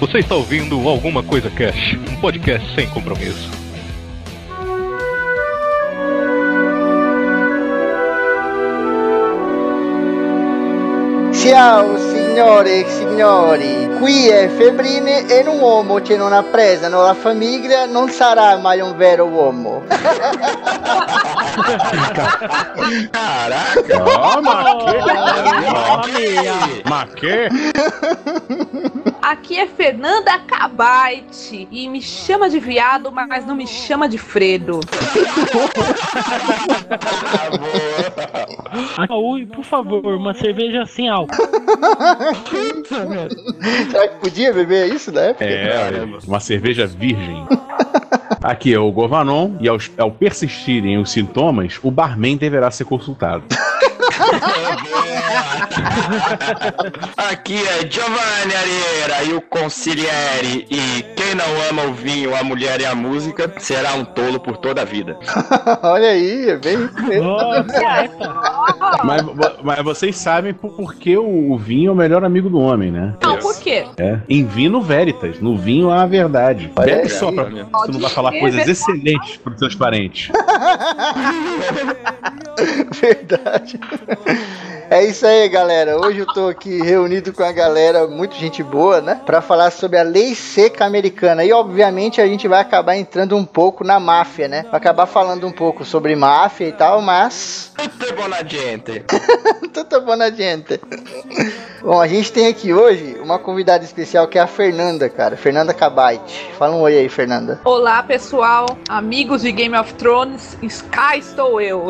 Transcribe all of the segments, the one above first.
Você está ouvindo Alguma Coisa Cash, um podcast sem compromisso. Ciao signore e signori, qui è Febbrine e un uomo che non ha preso la famiglia non sarà mai un vero uomo. Caraca! Ó, Ó, Mas que? Aqui é Fernanda Cabite e me chama de viado, mas não me chama de Fredo. Ui, por favor, uma cerveja sem álcool. Será que podia beber isso né? na época? É, uma cerveja virgem. Aqui é o Govanon e ao, ao persistirem os sintomas, o barman deverá ser consultado. Aqui é Giovanni Arieira e o Conciliere. E quem não ama o vinho, a mulher e a música será um tolo por toda a vida. Olha aí, é bem isso mesmo. Mas, mas vocês sabem por, por que o, o vinho é o melhor amigo do homem, né? Não, por quê? É. Em vino veritas, no vinho há a verdade. Olha Bebe aí, só pra olha. você não vai falar coisas verdade. excelentes pros seus parentes. Verdade. É isso aí, galera. Hoje eu tô aqui reunido com a galera, muito gente boa, né? Pra falar sobre a lei seca americana. E obviamente a gente vai acabar entrando um pouco na máfia, né? Vai acabar falando um pouco sobre máfia e tal, mas. Tudo bom na gente. Tudo bom na gente. Bom, a gente tem aqui hoje uma convidada especial que é a Fernanda, cara. Fernanda Cabite. Fala um oi aí, Fernanda. Olá, pessoal, amigos de Game of Thrones, Sky estou eu.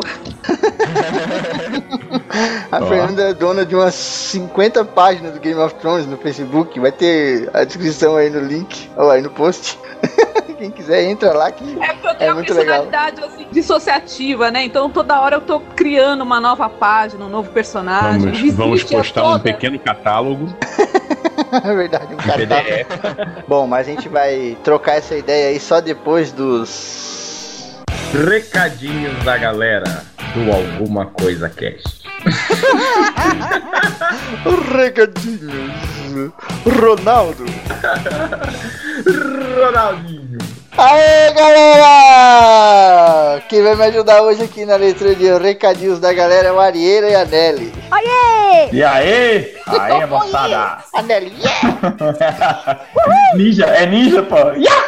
A. Fernanda é dona de umas 50 páginas do Game of Thrones no Facebook. Vai ter a descrição aí no link, ou aí no post. Quem quiser, entra lá que É porque eu tenho É uma muito legal. personalidade assim, dissociativa, né? Então toda hora eu tô criando uma nova página, um novo personagem. Vamos, vamos a postar um pequeno catálogo. é verdade, um catálogo. Bom, mas a gente vai trocar essa ideia aí só depois dos. Recadinhos da galera do Alguma Coisa Cast. Recadinhos. Ronaldo. Ronaldinho. Aê, galera! Quem vai me ajudar hoje aqui na letra de recadinhos da galera é o Arieira e a Nelly. E aí? Aí, moçada. A Nelly, yeah! ninja, é ninja, pô. Yeah!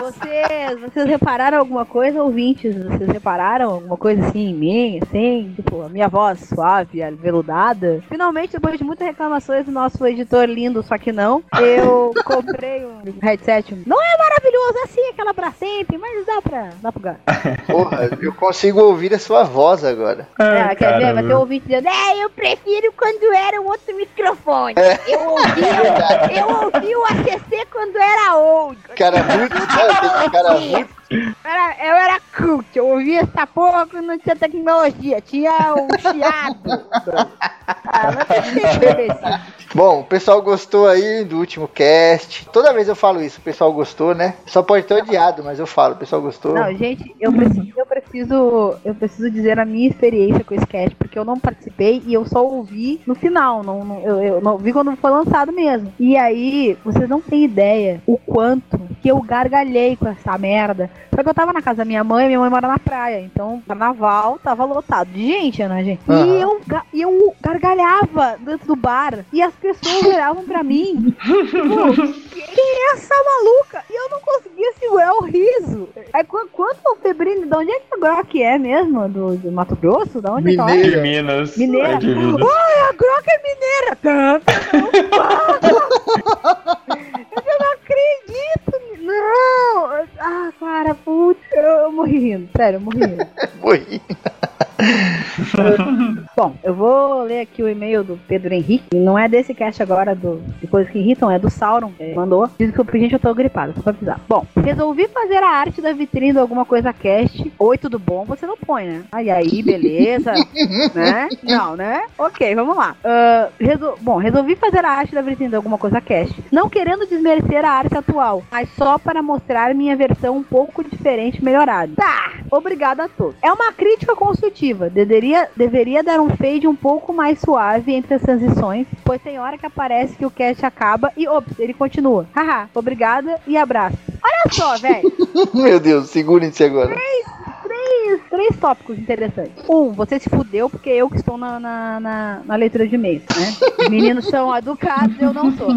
Vocês, vocês repararam alguma coisa, ouvintes? Vocês repararam alguma coisa assim em mim, assim? Tipo, a minha voz suave, aveludada? Finalmente, depois de muitas reclamações do nosso editor lindo, só que não, eu comprei um headset. Não é maravilhoso assim, aquela pra sempre, mas dá pra, dá pra ganhar. Porra, eu consigo ouvir a sua voz agora. É, quer ver? Vai ter um ouvinte dizendo, é, eu prefiro quando era um outro microfone. É. Eu ouvi, eu ouvi o ACC quando era old. Cara muito. Cara, cara muito. Era, eu era cult, eu ouvia essa porra quando não tinha tecnologia, tinha um chiado. ah, que. Bom, o pessoal gostou aí do último cast. Toda vez eu falo isso, o pessoal gostou, né? Só pode ter odiado, mas eu falo, o pessoal gostou. Não, gente, eu preciso, eu preciso, eu preciso dizer a minha experiência com esse cast, porque eu não participei e eu só ouvi no final, não, não- eu, eu não vi quando foi lançado mesmo. E aí, vocês não têm ideia o quanto que eu gargalhei com essa merda. Só que eu tava na casa da minha mãe, minha mãe mora na praia, então carnaval tava lotado de gente, né, gente? Aham. E eu, e eu gargalhava dentro do bar e as pessoas olhavam pra mim, tipo, quem é essa maluca? E eu não conseguia segurar o riso. Aí qu- quando o Febrine, de onde é que a Grok é mesmo? Do, do Mato Grosso? Da onde é que ela é? De Minas. Mineira. É de Minas. Ai, a Grok é mineira! Tanto, Eu não acredito! Não! Ah, cara, putz, eu, morri rindo. Sério, eu morri rindo. Morri. Bom, eu vou ler aqui o e-mail do Pedro Henrique. Não é desse cast agora do de coisas que irritam, é do Sauron. É, mandou. Diz que gente, eu tô gripada, só pra avisar. Bom, resolvi fazer a arte da vitrine do alguma coisa cast. Oi, tudo bom? Você não põe, né? Aí, aí, beleza. né? Não, né? Ok, vamos lá. Ah, resol- Bom, resolvi fazer a arte da vitrine de alguma coisa cast. Não querendo desmerecer a arte atual, mas só para mostrar minha versão um pouco diferente melhorada. Tá, obrigada a todos. É uma crítica construtiva. Deveria, deveria dar um fade um pouco mais suave entre as transições, pois tem hora que aparece que o cast acaba e, ops, ele continua. Haha, obrigada e abraço. Olha só, velho. Meu Deus, segurem-se agora. três, três tópicos interessantes. Um, você se fudeu porque eu que estou na, na, na- na leitura de e-mails, né? Os meninos são educados, eu não sou.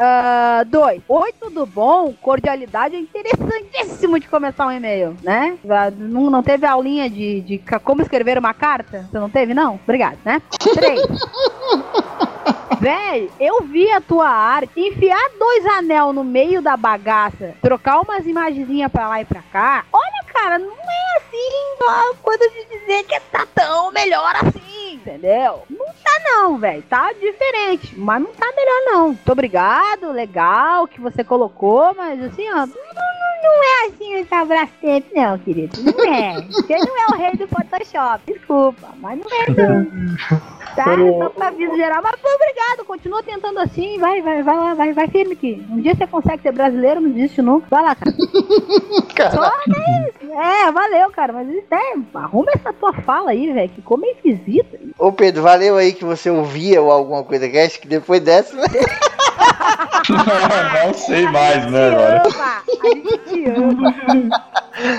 Ah, dois, oi, tudo bom? Cordialidade é interessantíssimo de começar um e-mail, né? Ah, Não, não teve aulinha de, de como escrever uma carta? Você não teve, não? Obrigado, né? Três. Véi, eu vi a tua arte enfiar dois anel no meio da bagaça, trocar umas imagenzinhas pra lá e pra cá. Olha, cara, não é assim uma coisa de dizer que tá tão melhor assim, entendeu? Não tá não, velho. Tá diferente, mas não tá melhor não. Muito obrigado, legal que você colocou, mas assim, ó, não, não- não é assim esse abraço sempre, não, querido. Não é. Você não é o rei do Photoshop, desculpa, mas não é não. Tá, só pra aviso geral, mas pô, obrigado, continua tentando assim, vai, vai, vai lá, vai, vai firme aqui. Um dia você consegue ser brasileiro, não desiste nunca. Vai lá, cara. Só é isso. É, valeu, cara, mas é, arruma essa tua fala aí, velho, que ficou meio esquisita. Ô Pedro, valeu aí que você ouvia ou alguma coisa que acho que depois dessa. não sei mais, né, agora. Ama, a gente te ama.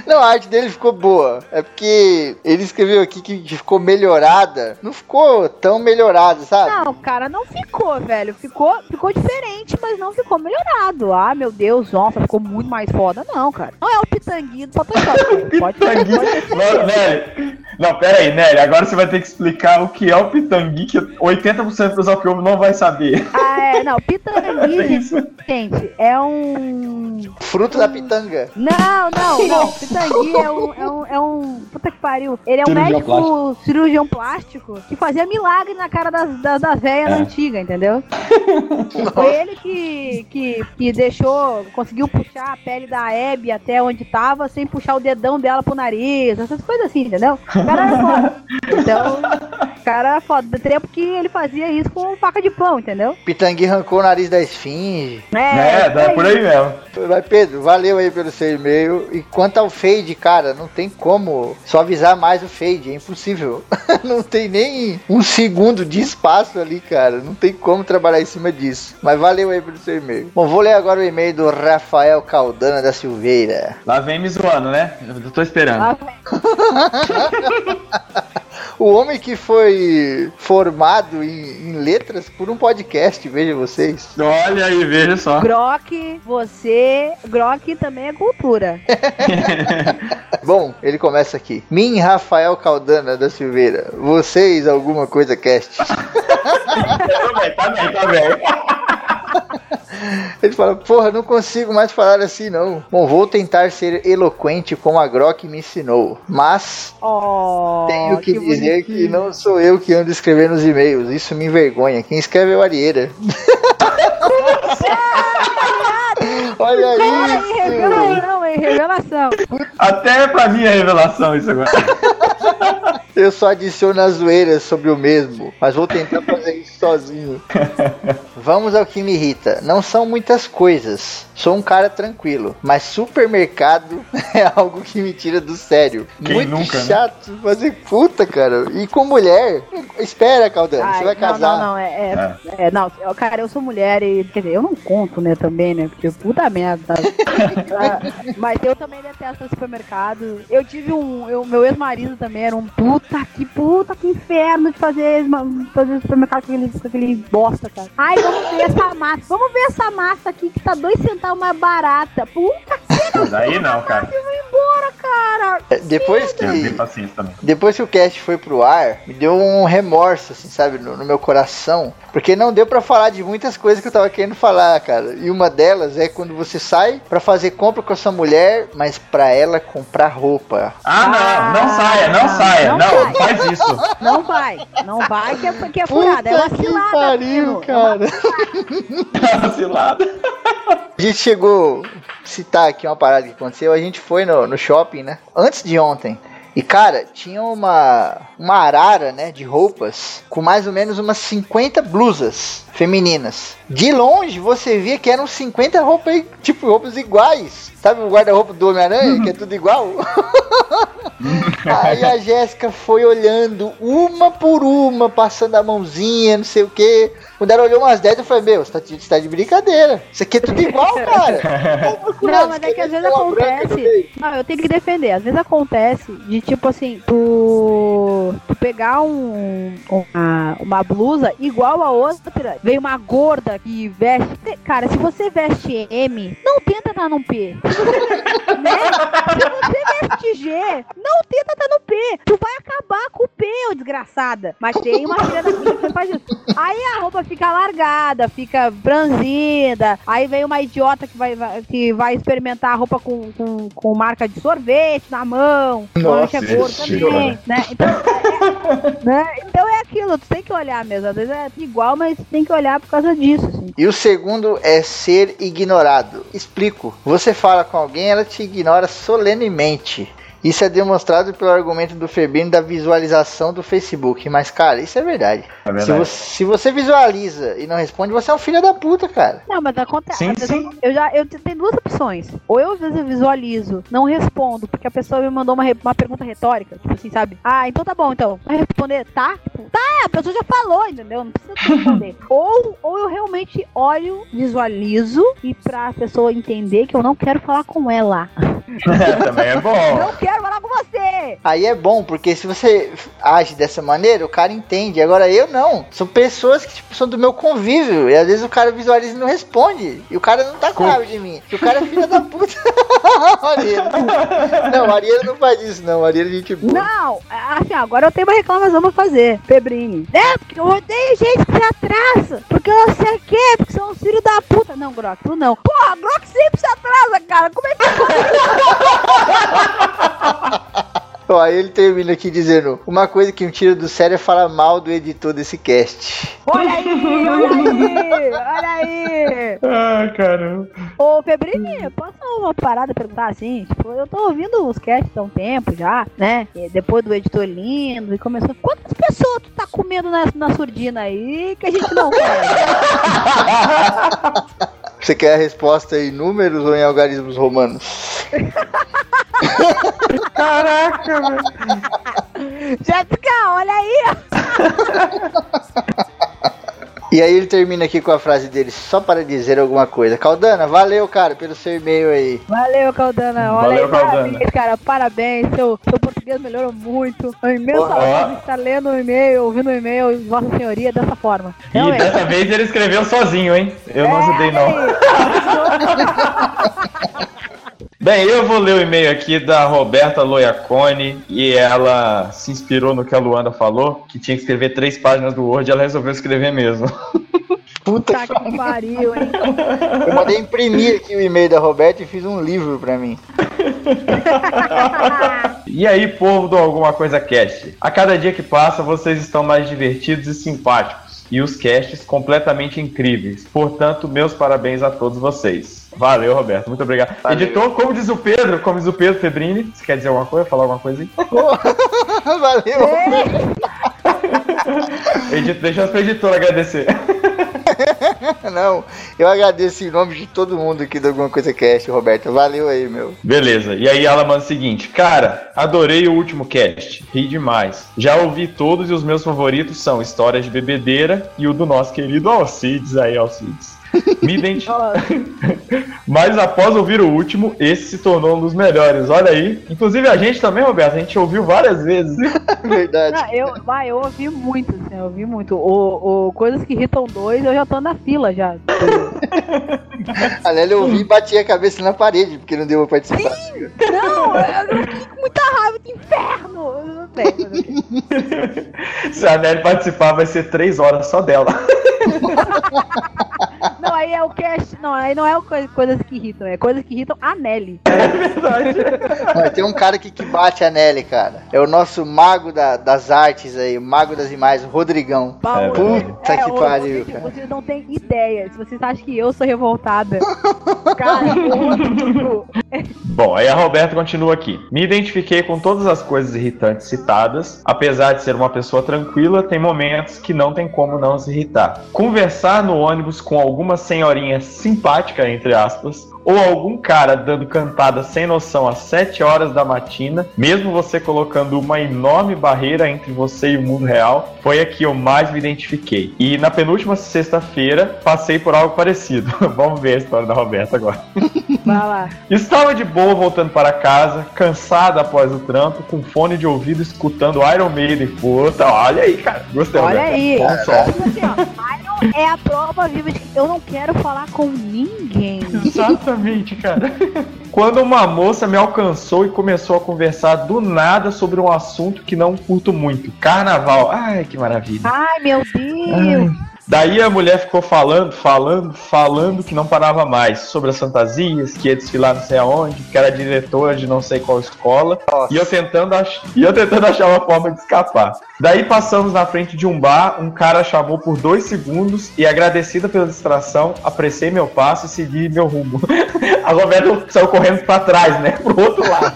Não, a arte dele ficou boa. É porque ele escreveu aqui que ficou melhorada. Não ficou tão melhorada, sabe? Não, cara, não ficou, velho. Ficou, ficou diferente, mas não ficou melhorado. Ah, meu Deus, nossa, ficou muito mais foda. Não, cara. Não é o pitanguinho do Photoshop. Pode, pode, ter Não, Nelly, não, pera aí, Nelly, agora você vai ter que explicar o que é o pitangui, que 80% dos que não vai saber. Ah, é, não, pitangui, É gente, é um. Fruto da pitanga. Não, não, não. Pitangui é um, é um, é um. Puta que pariu. Ele é um Cirurgião médico plástico. cirurgião plástico que fazia milagre na cara das, das, das velhas É. antigas, entendeu? Foi ele que, que, que deixou, conseguiu puxar a pele da Abby até onde tava sem puxar o dedão dela pro nariz, essas coisas assim, entendeu? O cara era foda. Então, o cara era foda. Trepo que ele fazia isso com faca de pão, entendeu? Pitangui arrancou o nariz da esfinge. É, dá por aí mesmo. Vai, Pedro, valeu aí pelo seu e-mail. E quanto ao fade, cara, não tem como suavizar mais o fade, é impossível. não tem nem um segundo de espaço ali, cara. Não tem como trabalhar em cima disso. Mas valeu aí pelo seu e-mail. Bom, vou ler agora o e-mail do Rafael Caldana da Silveira. Lá vem me zoando, né? Eu tô esperando. Ah, O homem que foi formado em, em letras por um podcast, veja vocês. Olha aí, veja só. Grok, você. Grok também é cultura. Bom, ele começa aqui. Mim, Rafael Caldana da Silveira. Vocês, alguma coisa cast? Tá bem, tá bem, tá bem. Ele fala, porra, não consigo mais falar assim não. Bom, vou tentar ser eloquente como a Grok me ensinou. Mas Oh, tenho que, dizer que bonitinho. não sou eu que ando escrevendo os e-mails. Isso me envergonha. Quem escreve é o Arieira. Olha Olha aí, revelação, hein? Revelação. Até pra mim é revelação isso agora. Eu só adiciono as zoeiras sobre o mesmo, mas vou tentar fazer isso sozinho. Vamos ao que me irrita. Não são muitas coisas. Sou um cara tranquilo, mas supermercado é algo que me tira do sério. Quem Muito nunca, né? chato fazer puta, cara. E com mulher, espera, Caldano, você Ai, vai não, casar. Não, não, é, é, é, não, eu- cara, eu sou mulher e, quer dizer, eu não conto, né, também, né, porque puta merda. Mas eu também detesto supermercado. Eu tive um, eu- meu ex-marido também era um puta que puta que inferno de fazer, fazer supermercado com aquele, com aquele bosta, cara. Ai, vamos ver essa massa, vamos ver essa massa aqui que tá dois centavos mais barata. Puta que Daí não, cara. eu vou embora, cara. É, Depois que, depois que o cast foi pro ar, me deu um remorso, assim, sabe, no, no meu coração. Porque não deu pra falar de muitas coisas que eu tava querendo falar, cara. E uma delas é quando você sai pra fazer compra com a sua mulher, mas pra ela comprar roupa. Ah, não, não saia, não saia. não Não, vai. faz isso. Não vai, não vai que é, que é furada, é Puta uma que cilada. pariu, menino. cara. Vacilada. A gente chegou citar aqui uma parada que aconteceu. A gente foi no, no shopping, né? Antes de ontem. E cara, tinha uma, uma arara, né, de roupas com mais ou menos umas 50 blusas femininas. De longe você via que eram 50 roupas, tipo, roupas iguais. Sabe o guarda-roupa do Homem-Aranha, que é tudo igual? Aí a Jéssica foi olhando uma por uma, passando a mãozinha, não sei o que. Quando ela olhou umas 10, eu falei, meu, você tá, você tá de brincadeira. Isso aqui é tudo igual, cara. Não, mas é que às vezes acontece. Não, eu tenho que defender. Às vezes acontece de tipo assim, tu, tu pegar um, uma, uma blusa igual a outra, vem uma gorda que veste. Cara, se você veste M, não tenta estar num P. né? Se você veste G, não tenta estar no P. Tu vai acabar com o P, ô desgraçada. Mas tem uma filha da puta que faz isso. Aí a roupa fica largada, fica franzida. Aí vem uma idiota que vai, vai- que vai experimentar a roupa com, com, com marca de sorvete na mão. Nossa, Mancha gordo também, né? Então é, né? então é aquilo, tu tem que olhar mesmo. Às vezes é igual, mas tem que olhar por causa disso. Assim. E o segundo é ser ignorado. Explico. Você fala com alguém, ela te ignora solenemente. Isso é demonstrado pelo argumento do Febrino da visualização do Facebook. Mas, cara, isso é verdade. É Se, verdade. você, se você visualiza e não responde, você é um filho da puta, cara. Não, mas acontece. Sim, sim. Eu já eu tenho duas opções. Ou eu às vezes eu visualizo, não respondo, porque a pessoa me mandou uma, uma pergunta retórica, tipo assim, sabe? Ah, então tá bom, então. Vai responder, tá? Tipo, tá, a pessoa já falou, entendeu? Não precisa responder. ou, ou eu realmente olho, visualizo e pra pessoa entender que eu não quero falar com ela. Também é bom. Não quero falar com você! Aí é bom, porque se você age dessa maneira, o cara entende. Agora eu não. São pessoas que tipo, são do meu convívio. E às vezes o cara visualiza e não responde. E o cara não tá com raiva de mim. E o cara é filho da puta. Não, o Ariel não faz isso, não. O Ariel é gente boa. Não, assim, agora eu tenho uma reclamação pra fazer, Pebrini. É, porque eu odeio gente que se atrasa. Porque eu não sei o quê, porque são os filhos da puta. Não, Grok, tu não. Porra, Grok sempre se atrasa, cara. Como é que Ó, aí ele termina aqui dizendo: Uma coisa que me tira do sério é falar mal do editor desse cast. Olha aí, olha aí, olha aí. Ah, caramba. Ô, Febrini, posso uma parada perguntar assim? Tipo, eu tô ouvindo os casts há um tempo já, né? E depois do editor lindo e começou. Quantas pessoas tu tá comendo na, na surdina aí que a gente não conhece? Você quer a resposta em números ou em algarismos romanos? Caraca, velho. Jéssica, olha aí. E aí ele termina aqui com a frase dele, só para dizer alguma coisa. Caldana, valeu, cara, pelo seu e-mail aí. Valeu, Caldana. Olha Valeu, aí, Caldana. parabéns, cara. Parabéns. Seu, seu português melhorou muito. É uma imensa Ó. honra estar lendo o e-mail, ouvindo o e-mail de Vossa Senhoria dessa forma. E Realmente. dessa vez ele escreveu sozinho, hein? Eu não ajudei, não. Bem, eu vou ler o e-mail aqui da Roberta Loiacone e ela se inspirou no que a Luanda falou, que tinha que escrever três páginas do Word e ela resolveu escrever mesmo. Puta que pariu, hein? Eu mandei imprimir aqui o e-mail da Roberta e fiz um livro pra mim. E aí, povo do Alguma Coisa Cast? A cada dia que passa, vocês estão mais divertidos e simpáticos. E os casts completamente incríveis. Portanto, meus parabéns a todos vocês. Valeu, Roberto. Muito obrigado. Valeu. Editor, como diz o Pedro, como diz o Pedro Febrini, você quer dizer alguma coisa? Falar alguma coisa aí? Valeu. Edito, deixa pro editor agradecer. Não, eu agradeço em nome de todo mundo aqui do Alguma Coisa Cast, Roberta. Valeu aí, meu. Beleza, e aí ela manda o seguinte: Cara, adorei o último cast, ri demais. Já ouvi todos e os meus favoritos são Histórias de Bebedeira e o do nosso querido Alcides aí, Alcides. Me identi... Mas após ouvir o último, esse se tornou um dos melhores. Olha aí. Inclusive a gente também, Roberto, a gente ouviu várias vezes. Verdade. Não, eu, vai, eu ouvi muito, assim, eu ouvi muito. O, o Coisas que Irritam dois, eu já tô na fila já. Aliás, eu ouvi e bati a cabeça na parede, porque não deu pra participar. Não, eu, eu fiquei com muita raiva de inferno. Se a Nelly participar, vai ser três horas só dela. Aí é o cast. Não, aí não é o coi- coisas que irritam, é coisas que irritam a Nelly. Mas tem um cara aqui que bate a Nelly, cara. É o nosso mago da- das artes aí, o mago das imagens, o Rodrigão. Paulo, Puta que ô, pariu, cara. Vocês não têm ideia. Se vocês acham que eu sou revoltada. cara, o Rodrigo. Bom, aí a Roberta continua aqui. Me identifiquei com todas as coisas irritantes citadas. Apesar de ser uma pessoa tranquila, tem momentos que não tem como não se irritar. Conversar no ônibus com alguma senhorinha simpática, entre aspas, ou algum cara dando cantada sem noção às 7 horas da matina, mesmo você colocando uma enorme barreira entre você e o mundo real, foi a que eu mais me identifiquei. E na penúltima sexta-feira, passei por algo parecido. Vamos ver a história da Roberta agora. Vai lá. Estava de boa voltando para casa, cansada após o trampo, com fone de ouvido escutando Iron Maiden. Puta, olha aí, cara. Gostei. Olha Roberto. aí. Bom som. Assim, ó, é a prova viva de que eu não quero falar com ninguém. Exatamente, cara. Quando uma moça me alcançou e começou a conversar do nada sobre um assunto que não curto muito: carnaval. Ai, que maravilha. Ai, meu Deus. Daí a mulher ficou falando, falando, falando que não parava mais sobre as fantasias, que ia desfilar não sei aonde, que era diretora de não sei qual escola, e eu tentando, ach... e eu tentando achar uma forma de escapar. Daí passamos na frente de um bar, um cara chamou por dois segundos e, agradecida pela distração, apressei meu passo e segui meu rumo. A Roberta saiu correndo pra trás, né? Pro outro lado.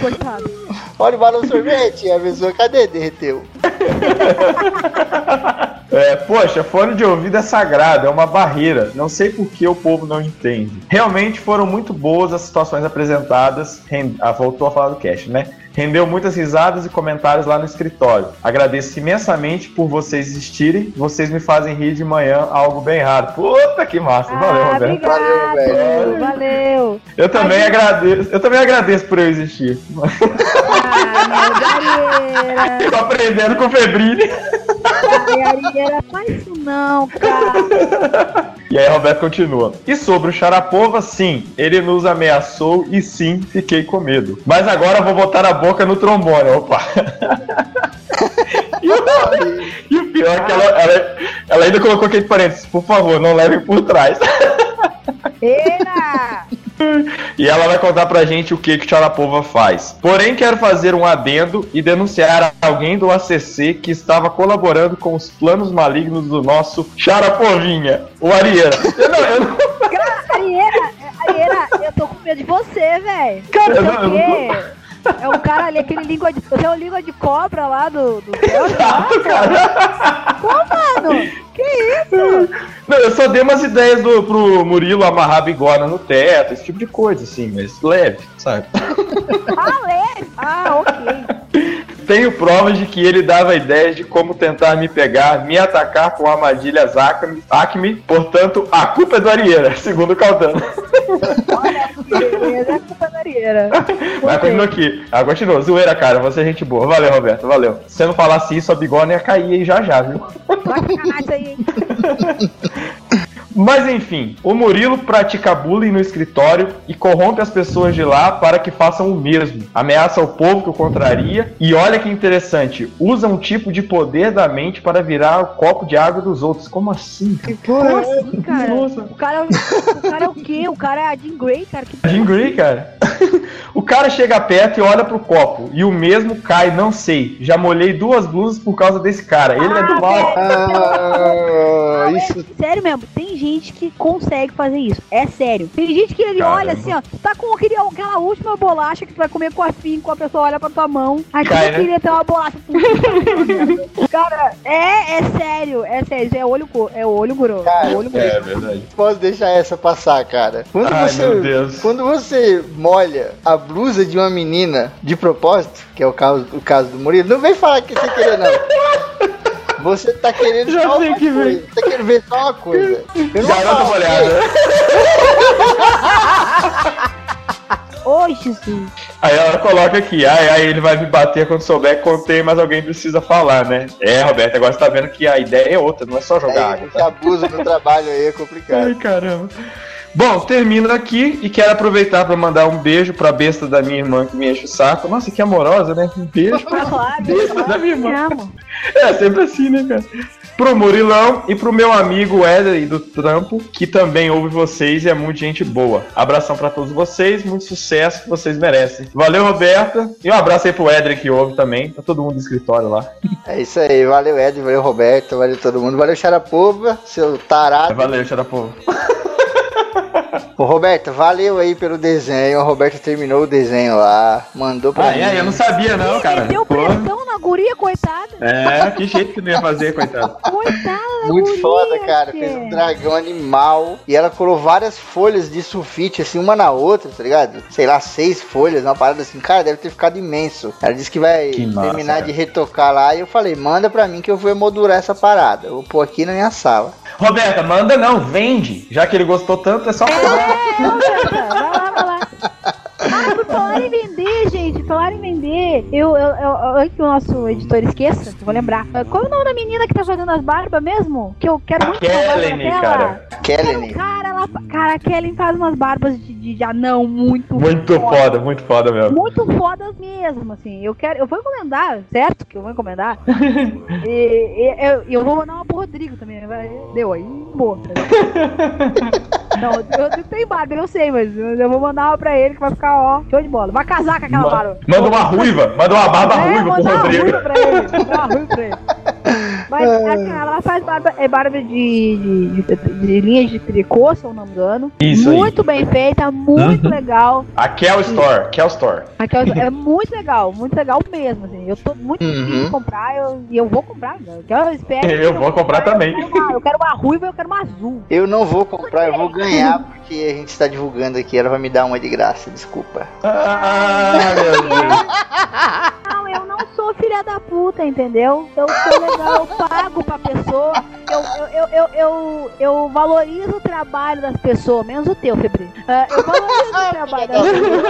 Coitado. Olha o balão sorvete, a pessoa, cadê? Derreteu. É, poxa, fone de ouvido é sagrado, é uma barreira. Não sei por que o povo não entende. Realmente foram muito boas as situações apresentadas. Ah, voltou a falar do cast, né? Rendeu muitas risadas e comentários lá no escritório. Agradeço imensamente por vocês existirem. Vocês me fazem rir de manhã, algo bem raro. Puta que massa. Valeu, Ah, Roberto. obrigado. Valeu, Valeu. Eu também agradeço. Eu também agradeço por eu existir. Meu Garieira. Tô aprendendo com o Febrini. Ai, Garieira, faz isso não, cara. E aí Roberto continua. E sobre o Sharapova, sim, ele nos ameaçou e sim, fiquei com medo. Mas agora vou botar a boca no trombone, opa. e, o, e o pior é que ela, ela, ela ainda colocou aqui entre parênteses, por favor, não levem por trás. Eira! E ela vai contar pra gente o que que Sharapova faz. Porém, quero fazer um adendo e denunciar alguém do ACC que estava colaborando com os planos malignos do nosso Charapovinha, o Arieira. Eu não, eu não, eu tô com medo de você, velho. Cara, eu não- eu o quê? É o cara ali, aquele língua de. Você é o língua de cobra lá do. do Exato, Pô, mano! Não, eu só dei umas ideias do, pro Murilo amarrar bigorna no teto, esse tipo de coisa, assim, mas leve, sabe? Ah, leve! Ah, ok. Tenho provas de que ele dava ideias de como tentar me pegar, me atacar com armadilhas Acme, Acme portanto, a culpa é do Arieira, segundo o Caldano. Olha, é culpa da Arieira. Mas continua aqui. Ah, continua. Zoeira, cara, você é gente boa. Valeu, Roberto, valeu. Se você não falasse isso, a bigorna ia cair aí já já, viu? Vai aí, hein? Mas enfim, o Murilo pratica bullying no escritório e corrompe as pessoas de lá para que façam o mesmo. Ameaça o povo que o contraria e olha que interessante, usa um tipo de poder da mente para virar o copo de água dos outros. Como assim? cara? Como assim, cara? Nossa. O cara, é o- o cara é o quê? O cara é a Jean Grey, cara. Que... Jim Grey, cara. o cara chega perto e olha pro copo e o mesmo cai, não sei. Já molhei duas blusas por causa desse cara. Ele é do mal. Ah, é isso sério mesmo, tem gente que consegue fazer isso. É sério. Tem gente que ele Caramba. olha assim, ó. Tá com aquele, aquela última bolacha que tu vai comer com a com a pessoa olha pra tua mão. Aí Cai, tu né? queria ter uma bolacha. Cara, é, é sério, é sério. Isso é olho, co- é olho guru. Cara, É olho guru. É verdade. posso deixar essa passar, cara. Quando Ai, você, meu Deus. quando você molha a blusa de uma menina de propósito, que é o caso, o caso do Murilo, não vem falar que você querer não. Você tá querendo Já só uma que vem. coisa. Tá querendo ver só uma coisa. Garota molhada. Ô, Jesus. Aí ela coloca aqui, ai, ai, ele vai me bater quando souber que contei, mas alguém precisa falar, né? É, Roberto, agora você tá vendo que a ideia é outra, não é só jogar Aí, água. que Tá? abuso no trabalho aí é complicado. Ai, caramba. Bom, termino aqui e quero aproveitar para mandar um beijo pra besta da minha irmã que me enche o saco. Nossa, que amorosa, né? Um beijo pra Claro, besta da minha irmã. É, sempre assim, né, cara? pro Murilão e pro meu amigo Éder do Trampo, que também ouve vocês e é muito gente boa. Abração pra todos vocês, muito sucesso que vocês merecem. Valeu, Roberta. E um abraço aí pro Éder que ouve também, pra todo mundo do escritório lá. É isso aí, valeu Ed, valeu Roberto, valeu todo mundo, valeu Xarapova, seu tarado. Valeu, Xarapovo. Ô Roberto, valeu aí pelo desenho, o Roberto terminou o desenho lá, mandou pra Ah, mim. é, eu não sabia não, cara. Deu Pô. pressão na guria, coitada. É, que jeito que não ia fazer, coitado. Coitada da Muito guria, foda, cara. tchê. Fez um dragão animal. E ela colou várias folhas de sulfite, assim, uma na outra, tá ligado? Sei lá, seis folhas, uma parada assim. Cara, deve ter ficado imenso. Ela disse que vai Que massa, terminar cara. de retocar lá. E eu falei, manda pra mim que eu vou emoldurar essa parada. Eu vou pôr aqui na minha sala. Roberta, manda não, vende. Já que ele gostou tanto, é só. É, Roberta, vai lá, falar em vender, eu, eu, eu- antes que o nosso editor esqueça, eu vou lembrar. Ah, Qual é o nome da menina que tá fazendo as barbas mesmo? Que eu quero muito daquela. cara. Kelly. Cara, ela, cara, a Kelly faz umas barbas de, de, de anão muito Muito foda, muito foda mesmo. muito fodas mesmo, assim. Eu quero, eu vou encomendar, certo? Que eu vou encomendar. e, e- eu, eu vou mandar uma pro Rodrigo também. Deu aí, boa. Não, eu, eu tenho barba, eu sei, mas eu vou mandar uma pra ele que vai ficar, ó, show de bola. Vai casar com aquela Ma- barba. Manda uma ruiva, manda uma barba É, ruiva pro mandar uma Rodrigo. ruiva pra ele. Mandar uma ruiva pra ele. Mas assim, ela faz barba, é barba de, de, de, de linhas de tricô, se eu não me engano. Isso aí. muito bem feita, muito legal. A Kel Store, Kel Store. Aquela- é muito legal, muito legal mesmo, assim. Eu tô muito Uhum. comprar eu- e eu vou comprar. né? Eu, quero- eu espero. Eu que vou comprar eu também. quero uma- Eu quero uma ruiva e eu quero uma azul. Eu não vou comprar, eu vou ganhar porque a gente está divulgando aqui. Ela vai me dar uma de graça, desculpa. Ah, meu Deus. Não, eu não sou filha da puta, entendeu? Eu sou legal, eu pago pra pessoa. Eu, eu, eu, eu, eu, valorizo o trabalho das pessoas, menos o teu, Febrinho. Ah, eu valorizo o trabalho das pessoas.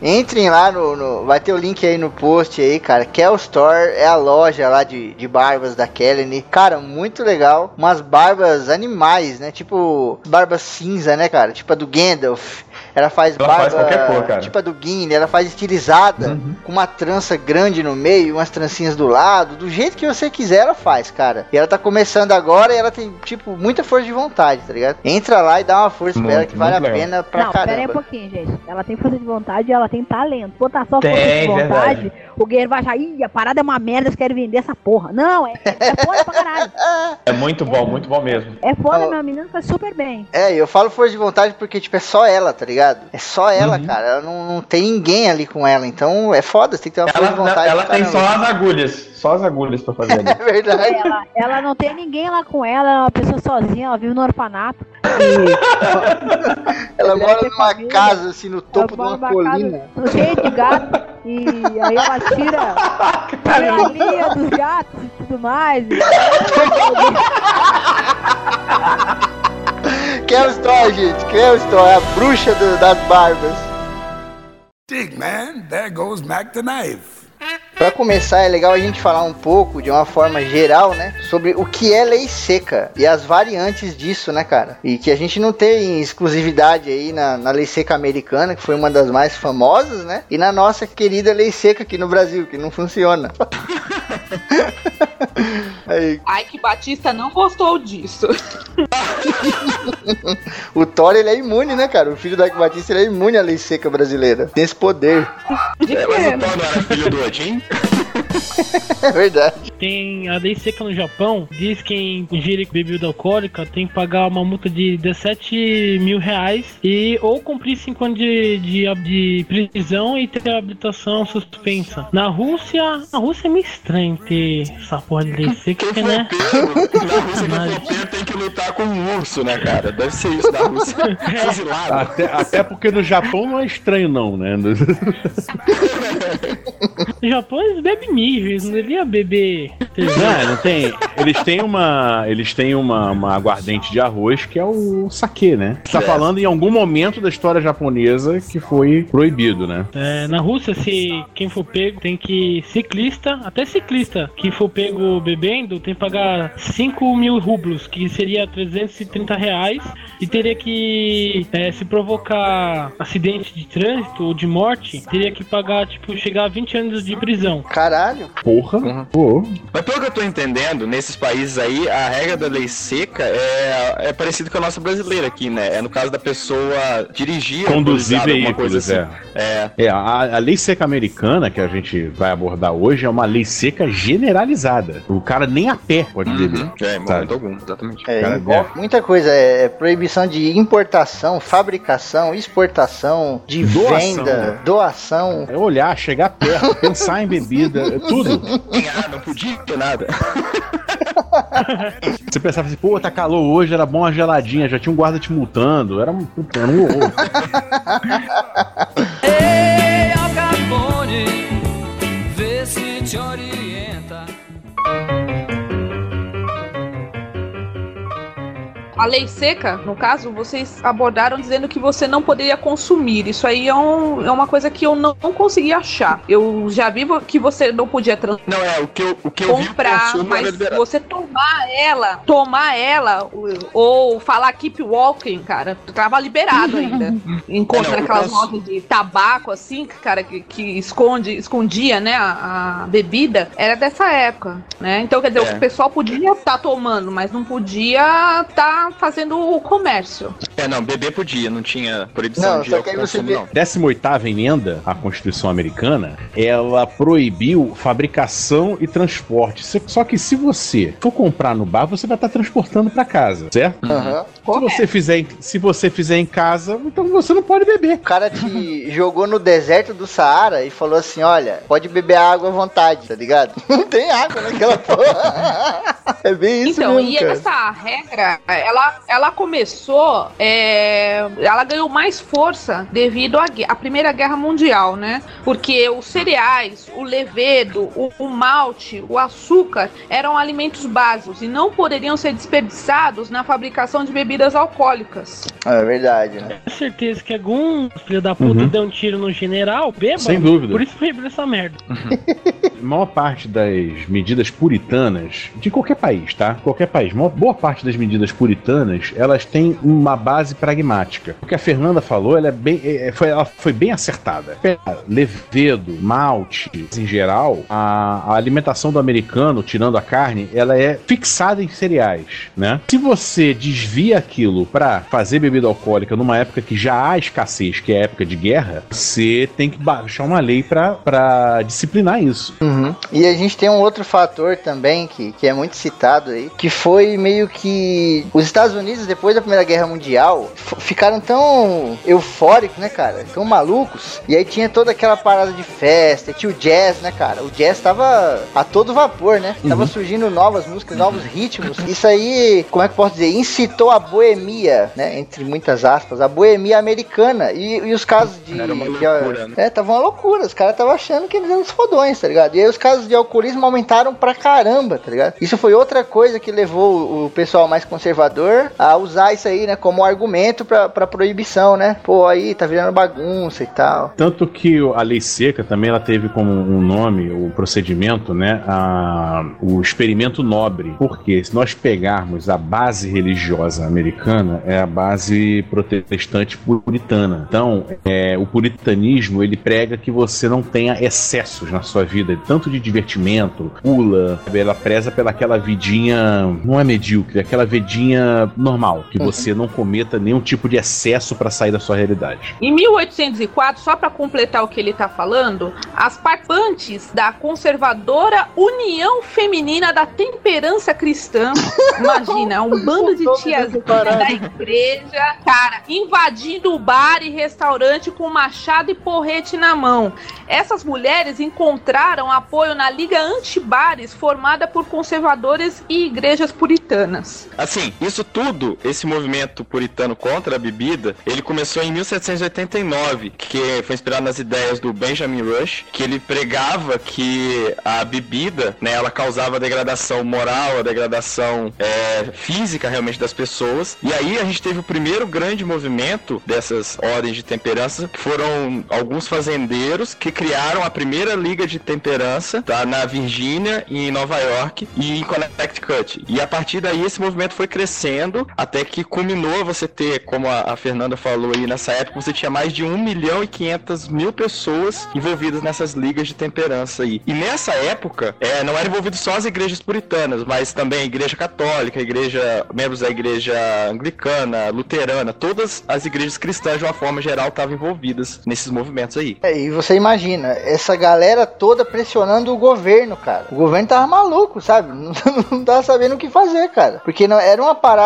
Entrem lá no, no- Vai ter o link aí no post aí, cara. Kel Store é a loja lá de, de barbas da Kelly. Cara, muito legal. Umas barbas animais, né? Tipo, barba cinza, né, cara? Tipo a do Gandalf. Ela faz Ela barba. faz qualquer cor, cara. Tipo a do Gimli. Ela faz estilizada. Uhum. Com uma trança grande no meio, umas trancinhas do lado. Do jeito que você quiser, ela faz, cara. E ela tá começando agora e ela tem, tipo, muita força de vontade, tá ligado? Entra lá e dá uma força pra ela Muito, que vale a muito legal. pena pra não, pera aí um caramba. pouquinho, gente. Ela tem força de vontade e ela tem talento. Botar só Tem, força de vontade, verdade. o guerreiro vai achar, ih, a parada é uma merda, eles querem vender essa porra. Não, é, é foda pra caralho. É muito bom, muito bom mesmo. É foda, Ó. meu menino faz super bem. É, eu falo força de vontade porque, tipo, é só ela, tá ligado? É só ela, Uhum. cara. Ela não, não tem ninguém ali com ela. Então é foda, você tem que ter uma força de Ela, vontade. ela do tem só as agulhas. Só as agulhas pra fazer ali. É verdade. Ela, ela não tem ninguém lá com ela, ela é uma pessoa sozinha, ela vive no orfanato. Ela mora ter numa família. casa, assim, no topo de Ela uma mora numa colina. casa Cheia de gato. E aí ela tira a linha dos gatos e tudo mais. Kel Store, gente. Store, é a bruxa do- das barbas. Dig, man, there goes Mac the knife. Pra começar, é legal a gente falar um pouco, de uma forma geral, né? Sobre o que é lei seca e as variantes disso, né, cara? E que a gente não tem exclusividade aí na, na lei seca americana, que foi uma das mais famosas, né? E na nossa querida lei seca aqui no Brasil, que não funciona. aí, Ai, que Batista não gostou disso. o Thor, ele é imune, né, cara? O filho da Ike Batista, ele é imune à lei seca brasileira. Tem esse poder. É, mas o Thor não era filho do Odin? É verdade. Tem a lei seca no Japão, diz que quem ingerir bebida alcoólica tem que pagar uma multa de 17 mil reais e ou cumprir 5 anos de, de, de prisão e ter a habilitação suspensa. Na Rússia, na Rússia é meio estranho ter essa porra de lei seca, Quem né? pego, na Rússia quem for tem que lutar com um urso, né, cara? Deve ser isso da Rússia. Fuzilado. Até, até porque no Japão não é estranho, não, né? No Japão eles bebem mijo, eles não deviam beber. Não, não tem. Eles têm uma. Eles têm uma, uma aguardente de arroz que é o saquê, né? Você tá É. falando em algum momento da história japonesa que foi proibido, né? É, na Rússia, se quem for pego tem que. Ciclista, até ciclista que for pego bebendo, tem que pagar 5 mil rublos, que seria 330 reais, e teria que. é, se provocar acidente de trânsito ou de morte, teria que pagar, tipo, chegar a 20 anos de prisão. Caralho. Porra. Pô. Mas pelo que eu tô entendendo, nesses países aí, a regra da lei seca é, é parecida com a nossa brasileira aqui, né? É no caso da pessoa dirigir, Conduzir veículos, coisa assim. É. É, a, a lei seca americana, que a gente vai abordar hoje, é uma lei seca generalizada. O cara nem a pé pode beber. Uhum. É, em Sabe? momento algum, exatamente. É, Cara, envolve muita coisa. É, é proibição de importação, fabricação, exportação, de Doação. venda, doação. É olhar, chegar perto, pensar em bebida, é tudo. Ah, não podia ter nada. Você pensava assim, pô, tá calor hoje, era bom uma geladinha, já tinha um guarda te multando, era um, era um horror. A lei seca, no caso, vocês abordaram dizendo que você não poderia consumir. Isso aí é, um- é uma coisa que eu não, não consegui achar. Eu já vi que você não podia trans- Não, é, o que eu, o que eu vi, comprar, consumo era mas você tomar ela, tomar ela, ou, falar keep walking, cara, tava liberado ainda. Encontra É, não, aquelas eu posso- lojas de tabaco, assim, cara, que, que esconde, escondia, né, a, a bebida, era dessa época, né? Então, quer dizer, É. o pessoal podia estar tomando, mas não podia estar fazendo o comércio. É, não, beber podia, não tinha proibição Não, de só que aí você consumo, vê- não. 18 emenda à Constituição Americana, ela proibiu fabricação e transporte. Só que se você for comprar no bar, você vai estar transportando para casa, certo? Aham. Se você, fizer, em- se você fizer em casa, então você não pode beber. O cara te jogou no deserto do Saara e falou assim: olha, pode beber água à vontade, tá ligado? Não tem água naquela porra. É bem isso então, mesmo, e cara. essa regra, ela, ela começou, é, ela ganhou mais força devido à, Primeira Guerra Mundial, né? Porque os cereais, o levedo, o, o malte, o açúcar eram alimentos básicos e não poderiam ser desperdiçados na fabricação de bebidas alcoólicas. É verdade, né? Com certeza que algum filho da puta Uhum. deu um tiro no general, beba. Sem dúvida. Por isso proibiu essa merda. A maior parte das medidas puritanas, de qualquer país, tá? Qualquer país, maior- boa parte das medidas puritanas, elas têm uma base pragmática. O que a Fernanda falou, ela, é bem, é- foi, ela foi bem acertada. Pega Levedo, malte, em geral, a, a alimentação do americano, tirando a carne, ela é fixada em cereais, né? Se você desvia aquilo pra fazer bebida alcoólica numa época que já há escassez, que é a época de guerra, você tem que baixar uma lei pra disciplinar isso. Uhum. E a gente tem um outro fator também que, que é muito citado aí, que foi meio que os Estados Unidos, depois da Primeira Guerra Mundial, ficaram tão eufóricos, né, cara? Tão malucos. E aí tinha toda aquela parada de festa, tinha o jazz, né, cara? O jazz tava a todo vapor, né? Tava surgindo novas músicas, novos ritmos. Isso aí, como é que eu posso dizer? Incitou a boemia, né? Entre muitas aspas, a boemia americana. E, e os casos de. Era uma de- loucura, né? é, tava uma loucura. Os caras estavam achando que eles eram os fodões, tá ligado? E aí os casos de alcoolismo aumentaram pra caramba, tá ligado? Isso foi outra coisa que levou o pessoal mais conservador a usar isso aí, né, como argumento pra, proibição, né? Pô, aí tá virando bagunça e tal. Tanto que a lei seca também ela teve como um nome, o procedimento, né, a, o experimento nobre. Porque se nós pegarmos a base religiosa americana, é a base protestante puritana. Então, é, o puritanismo ele prega que você não tenha excessos na sua vida, tanto de divertimento, pula, ela preza pela aquela vidinha, não é medíocre, aquela vidinha normal, que você não cometa nenhum tipo de excesso para sair da sua realidade. Em 1804, só para completar o que ele tá falando, as participantes da conservadora União Feminina da Temperança Cristã, imagina, um bando de tiazinhas da igreja, cara, invadindo o bar e restaurante com machado e porrete na mão. Essas mulheres encontraram apoio na Liga Antibares, formada por conservadores e igrejas puritanas. Assim, isso tudo, esse movimento puritano contra a bebida, ele começou em 1789, que foi inspirado nas ideias do Benjamin Rush, que ele pregava que a bebida, né, ela causava degradação moral, a degradação é, física realmente das pessoas. E aí a gente teve o primeiro grande movimento dessas ordens de temperança, que foram alguns fazendeiros que criaram a primeira liga de temperança tá? Na Virgínia, em Nova York e em Connecticut. E a partir daí esse movimento foi crescendo até que culminou você ter, como a, a Fernanda falou aí, nessa época você tinha mais de 1 milhão e 500 mil pessoas envolvidas nessas ligas de temperança aí. E nessa época, é, não eram envolvidos só as igrejas puritanas, mas também a igreja católica, a igreja, membros da igreja anglicana, luterana, todas as igrejas cristãs de uma forma geral estavam envolvidas nesses movimentos aí. É, e você imagina, essa galera toda pressionando o governo, cara. O governo tava maluco, sabe? Não, não tava sabendo o que fazer, cara. Porque não, era uma parada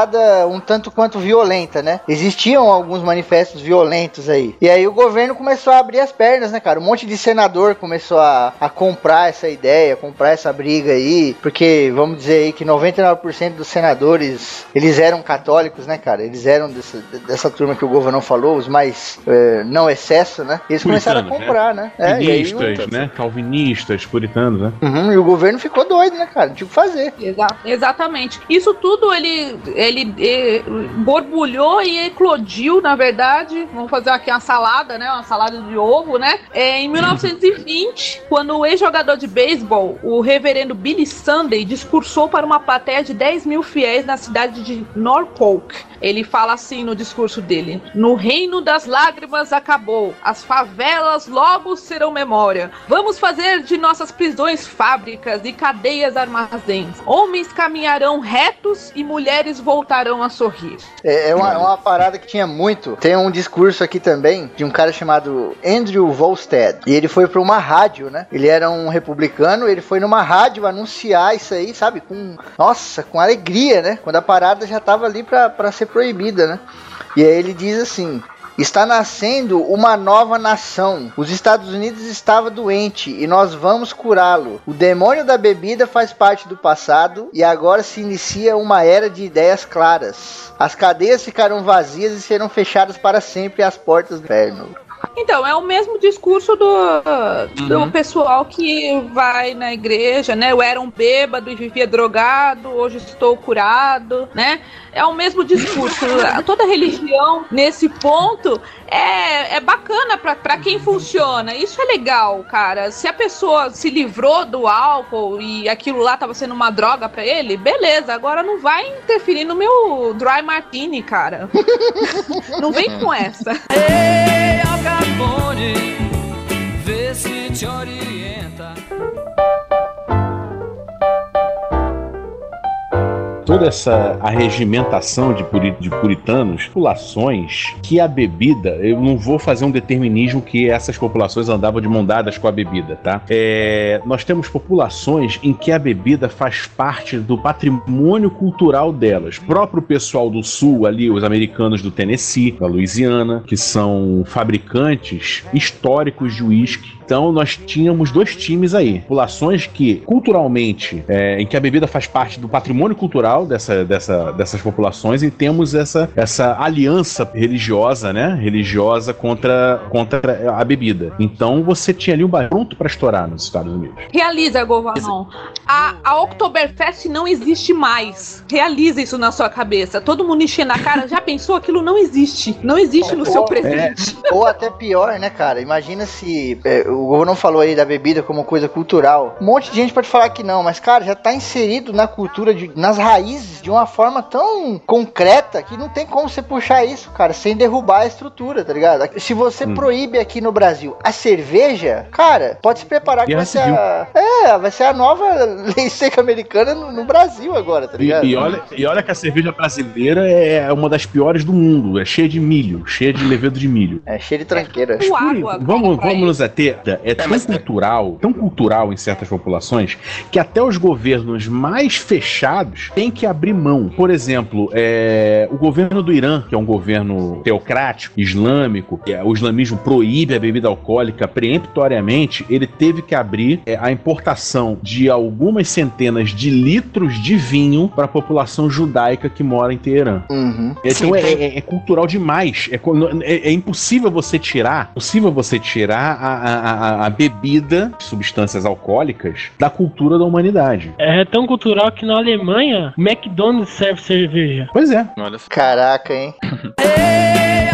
um tanto quanto violenta, né? Existiam alguns manifestos violentos aí. E aí o governo começou a abrir as pernas, né, cara? Um monte de senador começou a, a comprar essa ideia, comprar essa briga aí. Porque, vamos dizer aí que 99% dos senadores, eles eram católicos, né, cara? Eles eram dessa, dessa turma que o governo falou, os mais eh, não excesso, né? Eles começaram a Puritanos, comprar, né? É, e aí Calvinistas, né? Calvinistas, puritanos, né? Uhum, e o governo ficou doido, né, cara? Não tinha o que fazer. Exa- exatamente. Isso tudo ele, ele eh, borbulhou e eclodiu, na verdade. Vamos fazer aqui uma salada, né? Uma salada de ovo, né? É, em 1920, quando o ex-jogador de beisebol, o reverendo Billy Sunday, discursou para uma plateia de 10 mil fiéis na cidade de Norfolk. Ele fala assim no discurso dele: No reino das lágrimas acabou, as favelas logo serão memória. Vamos fazer de nossas prisões fábricas e cadeias armazéns. Homens caminharão retos e mulheres voltarão a sorrir. É, é uma, é uma parada que tinha muito. Tem um discurso aqui também de um cara chamado Andrew Volstead. E ele foi pra uma rádio, né? Ele era um republicano, ele foi numa rádio anunciar isso aí, sabe? Com, nossa, com alegria, né? Quando a parada já tava ali pra ser proibida, né? E aí ele diz assim. Está nascendo uma nova nação. Os Estados Unidos estava doente e nós vamos curá-lo. O demônio da bebida faz parte do passado e agora se inicia uma era de ideias claras. As cadeias ficarão vazias e serão fechadas para sempre as portas do inferno. Então, é o mesmo discurso do, do Uhum. pessoal que vai na igreja, né? Eu era um bêbado e vivia drogado, hoje estou curado, né? É o mesmo discurso. Toda religião, nesse ponto, é, é bacana pra quem funciona. Isso é legal, cara. Se a pessoa se livrou do álcool e aquilo lá tava sendo uma droga pra ele, beleza. Agora não vai interferir no meu dry martini, cara. não vem com essa. Ei, Al Capone, vê se te orienta. Toda essa arregimentação de, puri- de puritanos, populações que a bebida, eu não vou fazer um determinismo que essas populações andavam de mão dadas com a bebida, tá? É, nós temos populações em que a bebida faz parte do patrimônio cultural delas. Próprio pessoal do sul, ali, os americanos do Tennessee, da Louisiana, que são fabricantes históricos de uísque. Então nós tínhamos dois times aí, populações que culturalmente, é, em que a bebida faz parte do patrimônio cultural dessa, dessa, dessas populações e temos essa, essa aliança religiosa, né, religiosa contra, contra a bebida. Então você tinha ali um bar pronto para estourar nos Estados Unidos. Realiza, Govanon. A, a Oktoberfest não existe mais. Realiza isso na sua cabeça. Todo mundo enchendo a cara. Já pensou? Aquilo não existe. Não existe no seu presente. Ou até pior, né, cara? Imagina se. é, o não falou aí da bebida como coisa cultural. Um monte de gente pode falar que não, mas, cara, já tá inserido na cultura, de, nas raízes, de uma forma tão concreta que não tem como você puxar isso, cara, sem derrubar a estrutura, tá ligado? Se você Hum. proíbe aqui no Brasil a cerveja, cara, pode se preparar que vai ser a. É, vai ser a nova lei seca americana no, no Brasil agora, tá E, ligado? e olha, e olha que a cerveja brasileira é uma das piores do mundo. É cheia de milho, cheia de levedo de milho. É cheio de tranqueira. Com água. Vamos, vamos nos ater. É tão mas- cultural, tão cultural em certas populações, que até os governos mais fechados têm que abrir mão. Por exemplo, é, o governo do Irã, que é um governo teocrático, islâmico, que é- o islamismo proíbe a bebida alcoólica preemptoriamente, ele teve que abrir é, a importação de algumas centenas de litros de vinho para a população judaica que mora em Teherã. Uhum. Então Sim, é, tem- é- é cultural demais. É, é- é impossível você tirar, possível você tirar a, a- a- a bebida, substâncias alcoólicas, da cultura da humanidade. É tão cultural que na Alemanha, McDonald's serve cerveja. Pois é. Olha só. Caraca, hein? Ei,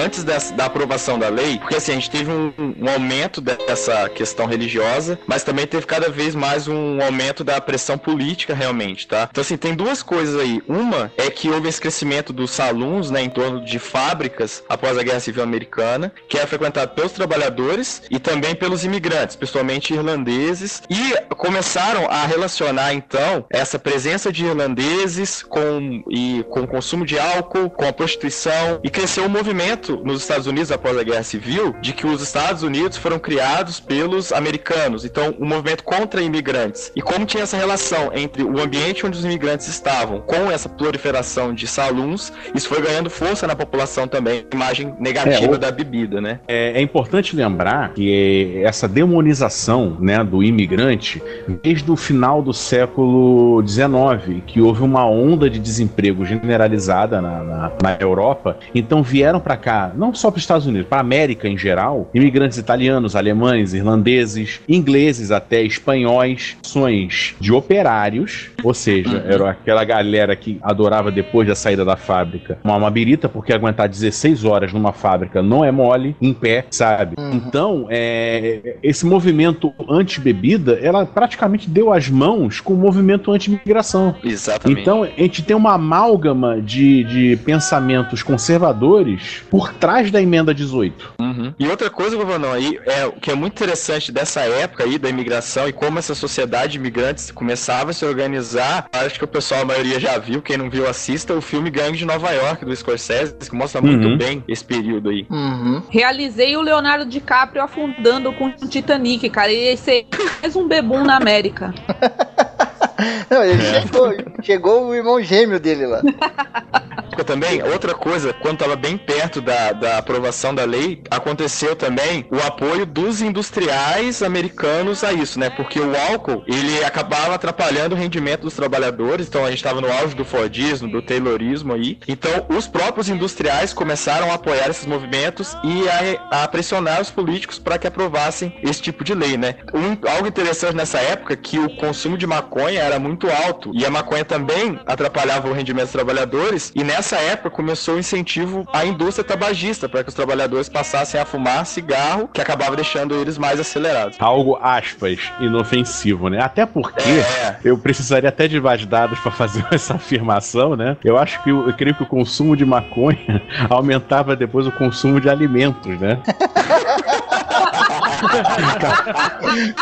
antes dessa- da aprovação da lei, porque assim, a gente teve um, um aumento dessa questão religiosa, mas também teve cada vez mais um aumento da pressão política, realmente, tá? Então, assim, tem duas coisas aí. Uma é que houve esse crescimento dos saloons, né, em torno de fábricas após a Guerra Civil Americana, que era frequentado pelos trabalhadores e também pelos imigrantes, principalmente irlandeses, e começaram a relacionar, então, essa presença de irlandeses com, e, com o consumo de álcool, com a prostituição, e cresceu um movimento nos Estados Unidos após a Guerra Civil de que os Estados Unidos foram criados pelos americanos, então um movimento contra imigrantes. E como tinha essa relação entre o ambiente onde os imigrantes estavam com essa proliferação de saloons, isso foi ganhando força na população também, imagem negativa É, o- da bebida, né? É, é importante lembrar que essa demonização né, do imigrante, desde o final do século XIX, que houve uma onda de desemprego generalizada na, na, na Europa, então vieram para cá, não só para os Estados Unidos, para a América em geral, imigrantes italianos, alemães, irlandeses, ingleses até, espanhóis, ações de operários, ou seja, era aquela galera que adorava depois da saída da fábrica uma, uma birita, porque aguentar 16 horas numa fábrica não é mole, em pé, sabe? Então, é, esse movimento anti-bebida, ela praticamente deu as mãos com o movimento anti-migração. Exatamente. Então, a gente tem uma amálgama de, de pensamentos conservadores por trás da emenda 18. Uhum. E outra coisa, Govanão, aí é o que é muito interessante dessa época aí da imigração e como essa sociedade de imigrantes começava a se organizar. Acho que o pessoal, a maioria já viu, quem não viu, assista o filme Gangue de Nova York do Scorsese, que mostra muito Uhum. bem esse período aí. Uhum. Realizei o Leonardo DiCaprio afundando com o Titanic, cara. Ele ia ser mais um bebum na América. Não, ele É. chegou, chegou o irmão gêmeo dele lá. época também, outra coisa, quando estava bem perto da, da aprovação da lei, aconteceu também o apoio dos industriais americanos a isso, né? Porque o álcool, ele acabava atrapalhando o rendimento dos trabalhadores, então a gente estava no auge do Fordismo, do Taylorismo aí. Então, os próprios industriais começaram a apoiar esses movimentos e a, a pressionar os políticos para que aprovassem esse tipo de lei, né? Um- algo interessante nessa época é que o consumo de maconha era muito alto e a maconha também atrapalhava o rendimento dos trabalhadores e nessa época começou o incentivo à indústria tabagista para que os trabalhadores passassem a fumar cigarro, que acabava deixando eles mais acelerados. Algo, aspas, inofensivo, né? Até porque É. eu precisaria até de mais dados para fazer essa afirmação, né? Eu acho que, eu, eu creio que o consumo de maconha aumentava depois o consumo de alimentos, né?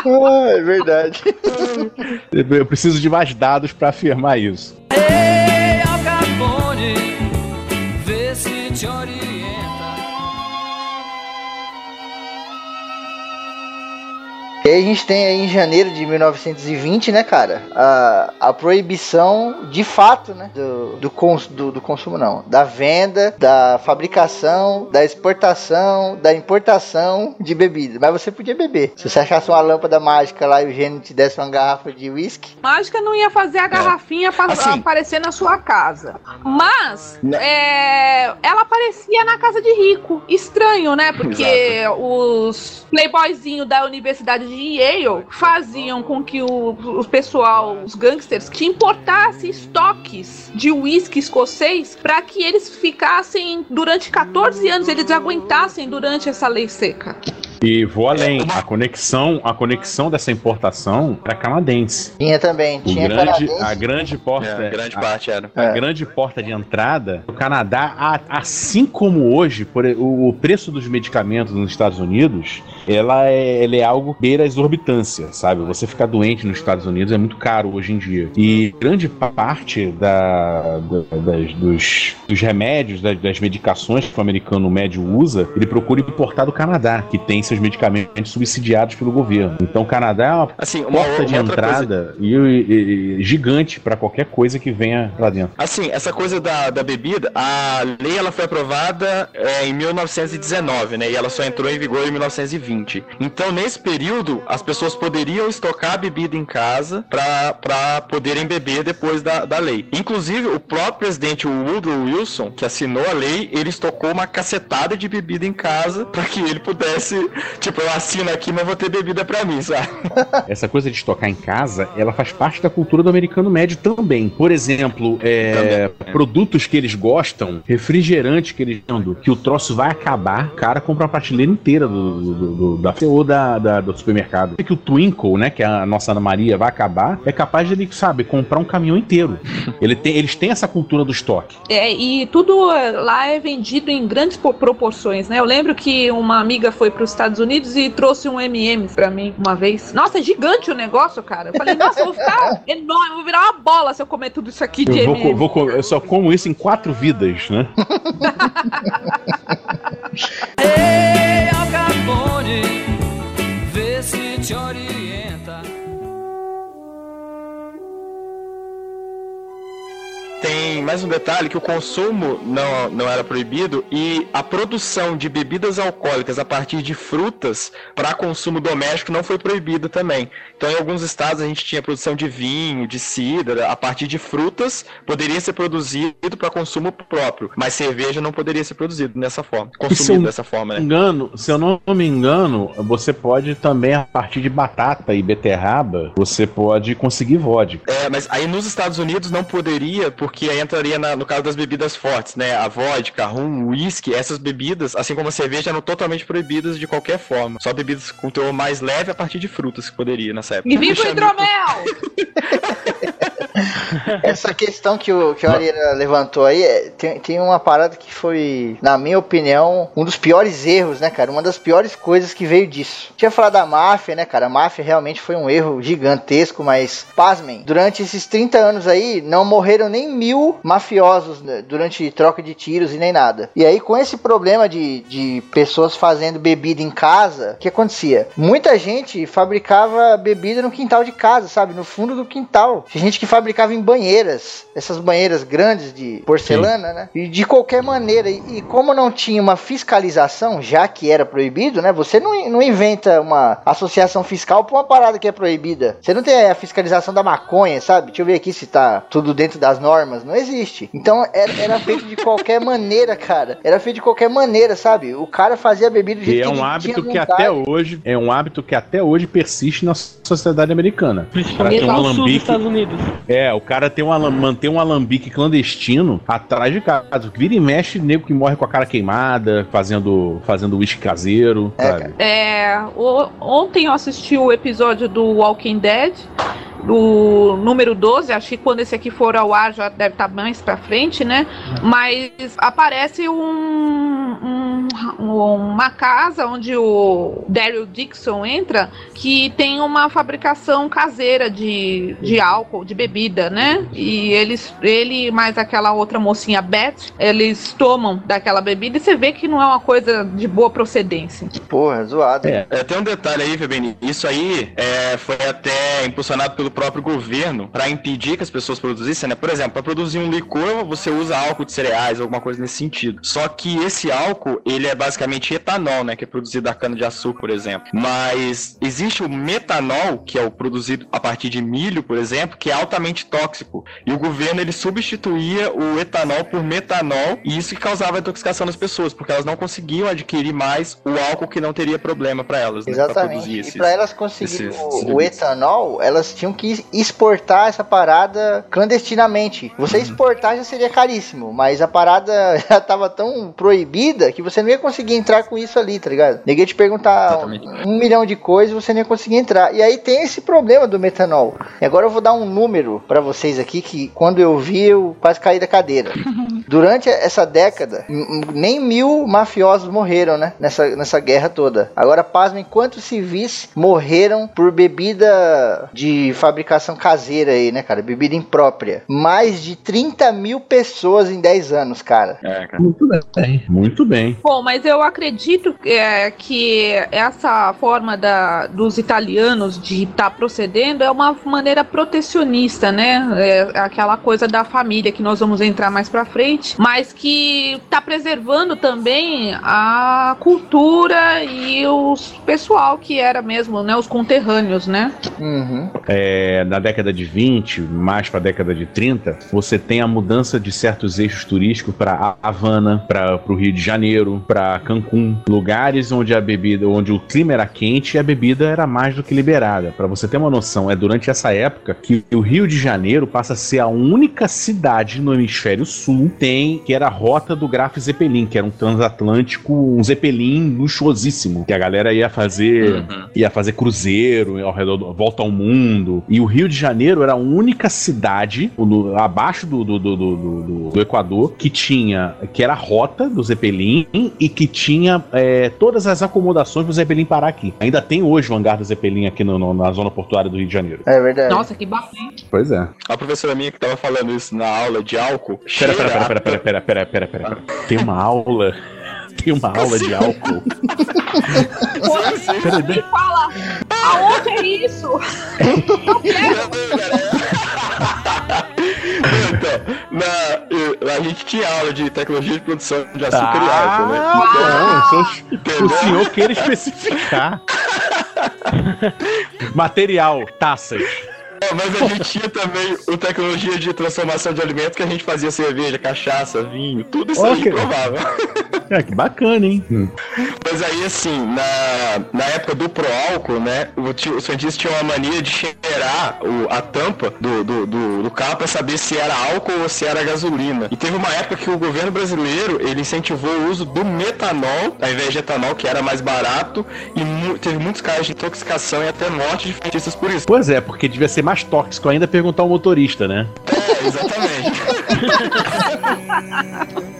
Ah, é verdade. Eu eu preciso de mais dados para afirmar isso. Ei, Al Capone, vê E aí a gente tem aí em janeiro de 1920, né, cara, a, a proibição de fato, né, do, do, cons, do, do consumo não, da venda, da fabricação, da exportação, da importação de bebida. Mas você podia beber. Se você achasse uma lâmpada mágica lá e o gênio te desse uma garrafa de uísque, Mágica não ia fazer a garrafinha pa- Assim. aparecer na sua casa. Mas Né? é, ela aparecia na casa de rico. Estranho, né? Porque os playboyzinhos da Universidade de Yale faziam com que o, o pessoal, os gangsters, que importassem estoques de uísque escocês para que eles ficassem durante 14 anos, eles aguentassem durante essa lei seca. E vou além, a conexão, a conexão dessa importação era canadense. tinha também, O tinha grande, canadense. a grande porta, É, grande a- parte era. A É. grande porta de entrada do Canadá, a- assim como hoje, por, e- o, o preço dos medicamentos nos Estados Unidos, ela é, ela é algo beira a exorbitância, sabe? Você ficar doente nos Estados Unidos é muito caro hoje em dia. E grande parte da, da- das- dos, dos remédios, das, das medicações que o americano médio usa, ele procura importar do Canadá, que tem seus medicamentos subsidiados pelo governo. Então o Canadá é uma Assim, uma, porta de uma coisa entrada e, e- e gigante para qualquer coisa que venha lá dentro. Assim, essa coisa da, da bebida, a lei ela foi aprovada é, em 1919, né? E ela só entrou em vigor em 1920. Então, nesse período, as pessoas poderiam estocar a bebida em casa para poderem beber depois da, da lei. Inclusive, o próprio presidente Woodrow Wilson, que assinou a lei, ele estocou uma cacetada de bebida em casa pra que ele pudesse, tipo, eu assino aqui, mas vou ter bebida pra mim, sabe? Essa coisa de estocar em casa, ela faz parte da cultura do americano médio também. Por exemplo, é, produtos que eles gostam, refrigerante que eles vendo, que o troço vai acabar, o cara compra uma prateleira inteira do, do, do- da ou da, da- do supermercado. Que o Twinkle, né, que é a nossa Ana Maria, vai acabar, é capaz de ele, sabe, comprar um caminhão inteiro. Ele tem, eles têm essa cultura do estoque. É, e tudo eh, lá é vendido em grandes po- proporções, né? Eu lembro que uma amiga foi para os Estados Unidos e trouxe um M&M's pra mim uma vez. Nossa, é gigante o negócio, cara. Eu falei, nossa, eu vou ficar enorme, vou virar uma bola se eu comer tudo isso aqui de Eu, vou, M&M's. vou eu só como isso em quatro vidas, né? mais um detalhe que o consumo não, não era proibido e a produção de bebidas alcoólicas a partir de frutas para consumo doméstico não foi proibida também. Então, em alguns estados a gente tinha produção de vinho, de cidra, a partir de frutas poderia ser produzido para consumo próprio, mas cerveja não poderia ser produzido dessa forma, consumido dessa forma, né? engano, se eu não me engano, você pode também, a partir de batata e beterraba, você pode conseguir vodka. É, mas aí nos Estados Unidos não poderia, porque aí na- no caso das bebidas fortes, né? A vodka, rum, uísque, essas bebidas, assim como a cerveja, eram totalmente proibidas de qualquer forma. Só bebidas com teor mais leve a partir de frutas que poderia nessa época. E viva o Deixa- hidromel! Essa questão que o, que o Arira levantou aí, é, tem, tem uma parada que foi, na minha opinião, um dos piores erros, né, cara? Uma das piores coisas que veio disso. Tinha falado da máfia, né, cara? A máfia realmente foi um erro gigantesco, mas, pasmem, durante esses 30 anos aí, não morreram nem mil mafiosos né, durante troca de tiros e nem nada. E aí, com esse problema de, de pessoas fazendo bebida em casa, o que acontecia? Muita gente fabricava bebida no quintal de casa, sabe? No fundo do quintal. Tinha gente que fabricava em banheiras, essas banheiras grandes de porcelana, né? E de qualquer maneira, e, como não tinha uma fiscalização, já que era proibido, né? Você não, não inventa uma associação fiscal pra uma parada que é proibida. Você não tem a fiscalização da maconha, sabe? Deixa eu ver aqui se tá tudo dentro das normas. Não existe. Então era, era feito de qualquer maneira, cara. Era feito de qualquer maneira, sabe? O cara fazia a bebida do E é um hábito que até hoje é um hábito que até hoje persiste na sociedade americana. Principalmente um no sul dos Estados Unidos. É, o cara tem um alam- manter um alambique clandestino atrás de casa. Vira e mexe, nego que morre com a cara queimada, fazendo fazendo uísque caseiro, sabe? É, o- ontem eu assisti o episódio do Walking Dead, do número 12, acho que quando esse aqui for ao ar já deve estar mais pra frente, né? Mas aparece um, um- uma casa onde o Daryl Dixon entra que tem uma fabricação caseira de, de álcool, de bebida, né? E eles, ele mais aquela outra mocinha Beth, eles tomam daquela bebida e você vê que não é uma coisa de boa procedência. Porra, zoado. É. É, tem um detalhe aí, Febrini. Isso aí é, foi até impulsionado pelo próprio governo para impedir que as pessoas produzissem, né? Por exemplo, para produzir um licor, você usa álcool de cereais, alguma coisa nesse sentido. Só que esse álcool, ele é basicamente etanol, né? Que é produzido da cana-de-açúcar, por exemplo. Mas existe o metanol, que é o produzido a partir de milho, por exemplo, que é altamente tóxico. E o governo, ele substituía o etanol por metanol, e isso que causava intoxicação nas pessoas, porque elas não conseguiam adquirir mais o álcool que não teria problema para elas, né? pra Exatamente. produzir E esses- para elas conseguirem o, o etanol, elas tinham que exportar essa parada clandestinamente. Você Uhum. exportar já seria caríssimo, mas a parada já tava tão proibida que você não ia conseguir entrar com isso ali, tá ligado? Ninguém te perguntar um, um milhão de coisas, você não ia conseguir entrar. E aí tem esse problema do metanol. E agora eu vou dar um número para vocês aqui que quando eu vi eu quase caí da cadeira. Durante essa década, nem mil mafiosos morreram, né? Nessa, nessa guerra toda. Agora, pasmem quantos civis morreram por bebida de fabricação caseira aí, né, cara? Bebida imprópria. Mais de 30 mil pessoas em 10 anos, cara. É, cara. Muito bem. Muito bem. Bom, mas eu acredito é, que essa forma da, dos italianos de estar procedendo é uma maneira protecionista, né? É aquela coisa da família que nós vamos entrar mais pra frente, mas que está preservando também a cultura e o pessoal que era mesmo, né? Os conterrâneos, né? Uhum. É, na década de 20, mais pra década de 30, você tem a mudança de certos eixos turísticos para Havana, para o Rio de Janeiro, para Cancún, lugares onde a bebida, onde o clima era quente e a bebida era mais do que liberada. Para você ter uma noção, é durante essa época que o Rio de Janeiro passa a ser a única cidade no hemisfério sul tem que era a rota do Graf Zeppelin, que era um transatlântico, um Zeppelin luxuosíssimo, que a galera ia fazer, ia fazer cruzeiro ao redor, do, volta ao mundo. E o Rio de Janeiro era a única cidade no- abaixo do, do, do, do, do- do Equador que tinha, que era a rota do Zeppelin e que tinha é, todas as acomodações do Zeppelin parar aqui. Ainda tem hoje o hangar do Zeppelin aqui no- no- na zona portuária do Rio de Janeiro. É verdade. Nossa, que bacana. Pois é. A professora minha que tava falando isso na aula de álcool. Pera, pera, pera, pera, pera, pera, pera, pera, pera. Tem uma aula. Tem uma aula de álcool. Pera, Me fala, aonde é isso? Quero. Então, na, a gente tinha aula de tecnologia de produção de açúcar e álcool, né? Ah, bom, se o- Entendeu? o senhor queira especificar. Material, taças. É, mas a gente tinha também o tecnologia de transformação de alimentos que a gente fazia cerveja, cachaça, vinho, tudo isso a gente provava. É, que bacana, hein? Mas aí, assim, na, na época do pro álcool, né, o, tio- o cientista tinha uma mania de cheirar o- a tampa do, do, do, do carro pra saber se era álcool ou se era gasolina. E teve uma época que o governo brasileiro, ele incentivou o uso do metanol, ao invés de etanol, que era mais barato, e mu- teve muitos casos de intoxicação e até morte de cientistas por isso. Pois é, porque devia ser mais tóxico ainda perguntar ao motorista, né? É, exatamente.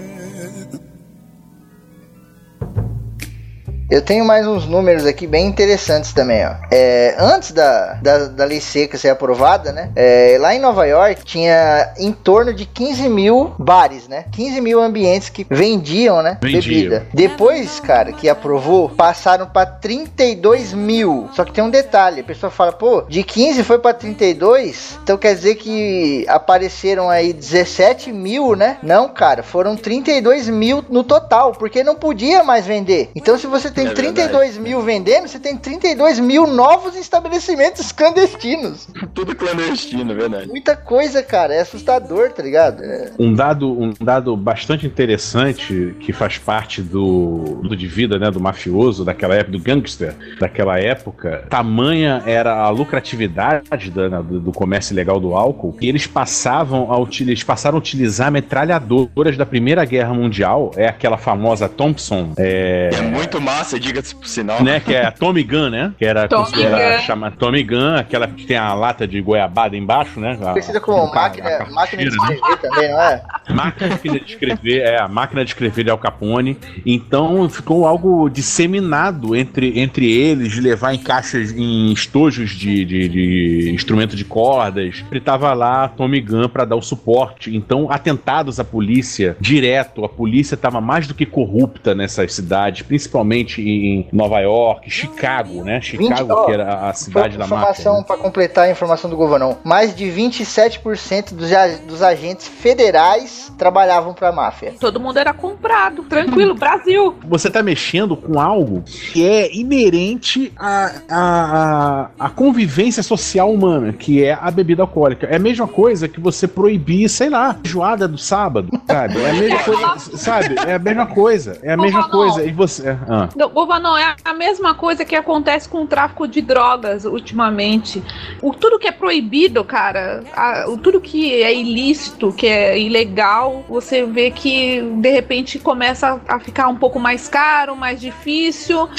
Eu tenho mais uns números aqui bem interessantes também, ó. É, antes da, da, da lei seca ser aprovada, né? é, lá em Nova York tinha em torno de 15 mil bares, né? 15 mil ambientes que vendiam, né? Vendiam. Bebida. Depois, cara, que aprovou, passaram pra 32 mil. Só que tem um detalhe: a pessoa fala, pô, de 15 foi pra 32, então quer dizer que apareceram aí 17 mil, né? Não, cara, foram 32 mil no total, porque não podia mais vender. Então, se você tem É 32 mil vendendo, você tem 32 mil novos estabelecimentos clandestinos. Tudo clandestino, é verdade. Muita coisa, cara, é assustador, tá ligado? É. Um dado, um dado bastante interessante que faz parte do, do de vida, né, do mafioso daquela época, do gangster daquela época, tamanha era a lucratividade da- né, do, do comércio ilegal do álcool, que eles passavam a utilizar, eles passaram a utilizar metralhadoras da Primeira Guerra Mundial, é aquela famosa Thompson, é, É muito massa, diga-se por sinal. né, que é a Tommy Gun, né, que era Tommy considerada Gun. chama Tommy Gun, aquela que tem a lata de goiabada embaixo, né, a- Conhecida como a- a máquina, máquina de né? escrever também, não é? Máquina de escrever, é, a máquina de escrever de Al Capone. Então ficou algo disseminado entre, entre eles, de levar em caixas, em estojos de, de, de instrumento de cordas. Ele tava lá, Tommy Gun, pra dar o suporte. Então, atentados à polícia, direto, a polícia tava mais do que corrupta nessas cidades, principalmente em Nova York, Chicago, né? Chicago, ó, que era a cidade da máfia. informação né? para completar a informação do governão. Mais de 27% dos, dos agentes federais trabalhavam para a máfia. Todo mundo era comprado. Tranquilo, Brasil. você tá mexendo com algo que é inerente à, à, à, à convivência social humana, que é a bebida alcoólica. É a mesma coisa que você proibir, sei lá, joada do sábado, sabe? É a mesma coisa, sabe? É a mesma coisa. É a mesma coisa. E você. Ah. Não, Governão, é a mesma coisa que acontece com o tráfico de drogas ultimamente. O, tudo que é proibido, cara, a- o, tudo que é ilícito, que é ilegal, você vê que de repente começa a ficar um pouco mais caro, mais difícil.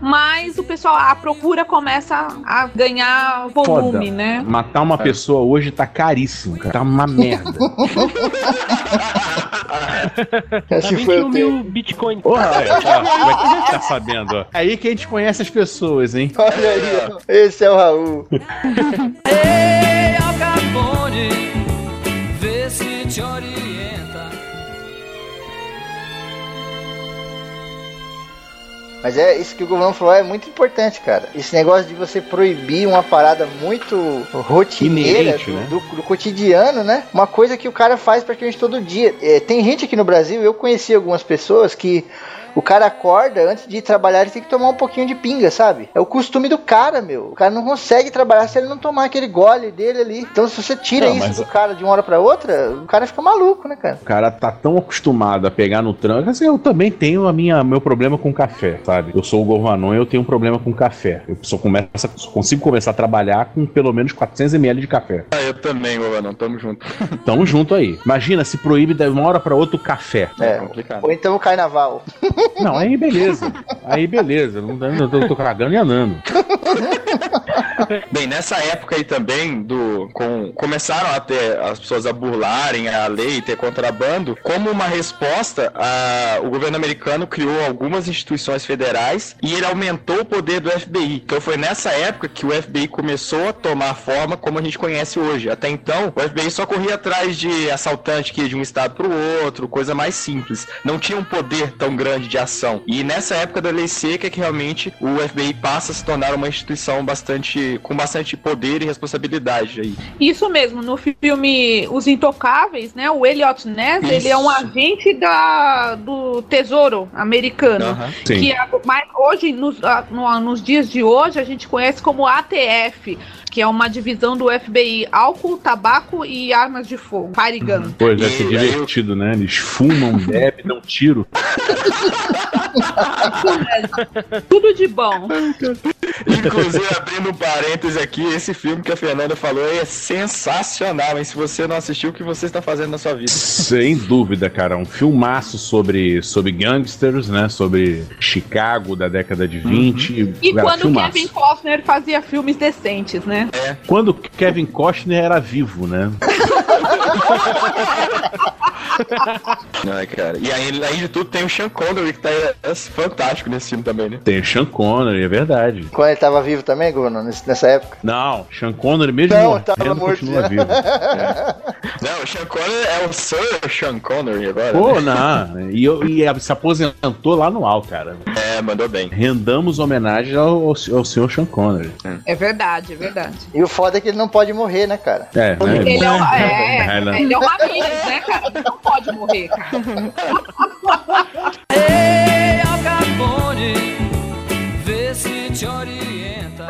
Mas o pessoal, a procura começa a ganhar volume, Foda. né? Matar uma pessoa hoje tá caríssimo, cara. Tá uma merda. Tá Esse 21 mil bitcoins. Porra, como é que a gente tá sabendo? ó? Aí que a gente conhece as pessoas, hein? Olha aí, ó. esse é o Raul. Ei, Al Capone, Mas é isso que o governo falou é muito importante, cara. Esse negócio de você proibir uma parada muito rotineira Inerente, do, né? do- do cotidiano, né? Uma coisa que o cara faz praticamente todo dia. É, tem gente aqui no Brasil, eu conheci algumas pessoas que o cara acorda, antes de ir trabalhar, ele tem que tomar um pouquinho de pinga, sabe? É o costume do cara, meu. O cara não consegue trabalhar se ele não tomar aquele gole dele ali. Então, se você tira Não, isso mas- do cara de uma hora pra outra, o cara fica maluco, né, cara? O cara tá tão acostumado a pegar no tranco. Assim, eu também tenho a minha, meu problema com café, sabe? Eu sou o Gorvanon e eu tenho um problema com café. Eu só, começo, só consigo começar a trabalhar com pelo menos 400ml de café. Ah, eu também, Govanão, tamo junto. Tamo junto aí. Imagina se proíbe de uma hora pra outra o café. É. complicado. Ou então o carnaval. Não, aí beleza. Aí beleza. Não, não, tô, tô cagando e andando. Bem, nessa época aí também, do, com, começaram a ter as pessoas a burlarem a lei ter contrabando. Como uma resposta, a, o governo americano criou algumas instituições federais e ele aumentou o poder do FBI. Então foi nessa época que o FBI começou a tomar forma como a gente conhece hoje. Até então, o FBI só corria atrás de assaltante que ia de um estado para o outro, coisa mais simples. Não tinha um poder tão grande de ação. E nessa época da lei seca é que realmente o FBI passa a se tornar uma instituição bastante com bastante poder e responsabilidade aí. Isso mesmo, no filme Os Intocáveis, né? O Elliot Ness, Isso. ele é um agente da, do Tesouro americano. Que é, mas hoje, nos, ah, no- nos dias de hoje, a gente conhece como ATF, que é uma divisão do FBI, álcool, tabaco e armas de fogo, fire gun. Pô, deve ser E aí divertido, né? Eles fumam, bebem, dão tiro. Tudo de bom. Inclusive, abrindo um parêntese aqui, esse filme que a Fernanda falou é sensacional, hein? Se você não assistiu, o que você está fazendo na sua vida? Sem dúvida, cara. Um filmaço sobre, sobre gangsters, né? Sobre Chicago da década de 20. E Cara, quando filmaço. Kevin Costner fazia filmes decentes, né? Quando Kevin Costner era vivo, né? Ai, cara. E aí, além de tudo, tem o Sean Connery, que tá é, fantástico nesse filme também, né? Tem o Sean Connery, é verdade. Quando ele tava vivo também, Bruno, nessa época? Não, Sean Connery, mesmo Não, tava morrendo, morto continua vivo. Não, o Sean Connery é o Sir Sean Connery agora. Pô, né? não. E, eu- e se aposentou lá no alto, cara. É, mandou bem. Rendamos homenagem ao, ao senhor Sean Connery. É verdade, é verdade. E o foda é que ele não pode morrer, né, cara? É, né? Ele é, um, É, é, né? ele é uma Ramirez, né, cara? Pode morrer, cara. Ei, Al Capone, vê se te orienta.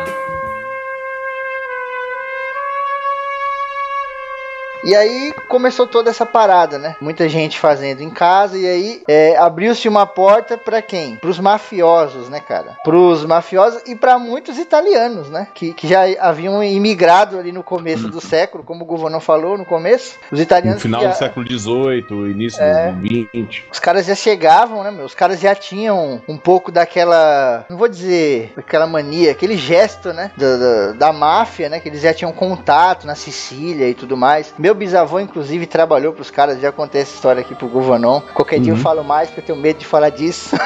E aí começou toda essa parada, né? Muita gente fazendo em casa e aí é, abriu-se uma porta pra quem? Pros mafiosos, né, cara? Pros mafiosos e pra muitos italianos, né? Que, que já haviam imigrado ali no começo do século, como o Governão falou no começo. Os No italianos final já- do século XVIII, início É. do XX. Os caras já chegavam, né, meu? Os caras já tinham um pouco daquela. Não vou dizer aquela mania, aquele gesto, né? Da, da, da máfia, né? Que eles já tinham contato na Sicília e tudo mais. Meu bisavô, inclusive, trabalhou pros caras. Já contei essa história aqui pro Govanon. Qualquer dia eu falo mais, porque eu tenho medo de falar disso.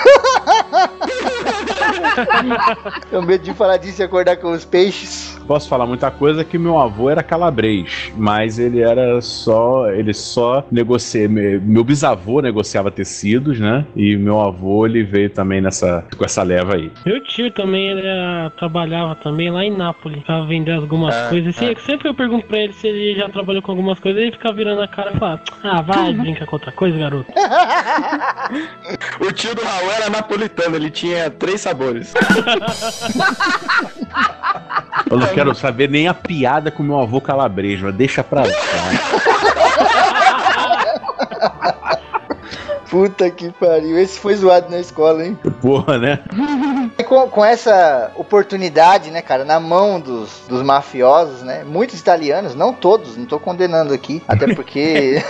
tenho medo de falar disso e acordar com os peixes. Posso falar muita coisa que meu avô era calabrês, mas ele era só. Ele só negocia. me- Meu bisavô negociava tecidos, né? E meu avô ele veio também nessa com essa leva aí. Meu tio também, ele ah, trabalhava também lá em Nápoles pra vender algumas Ah, coisas. Se- Sempre eu pergunto pra ele se ele já trabalhou com algumas coisas, ele fica virando a cara e fala: Ah, vai, brinca com outra coisa, garoto. O tio do Raul era napolitano, ele tinha três sabores. Eu não quero saber nem a piada com meu avô calabrês, mas deixa pra lá. Puta que pariu. Esse foi zoado na escola, hein? Porra, né? Com, com essa oportunidade, né, cara, na mão dos, dos mafiosos, né? Muitos italianos, não todos, não tô condenando aqui, até porque.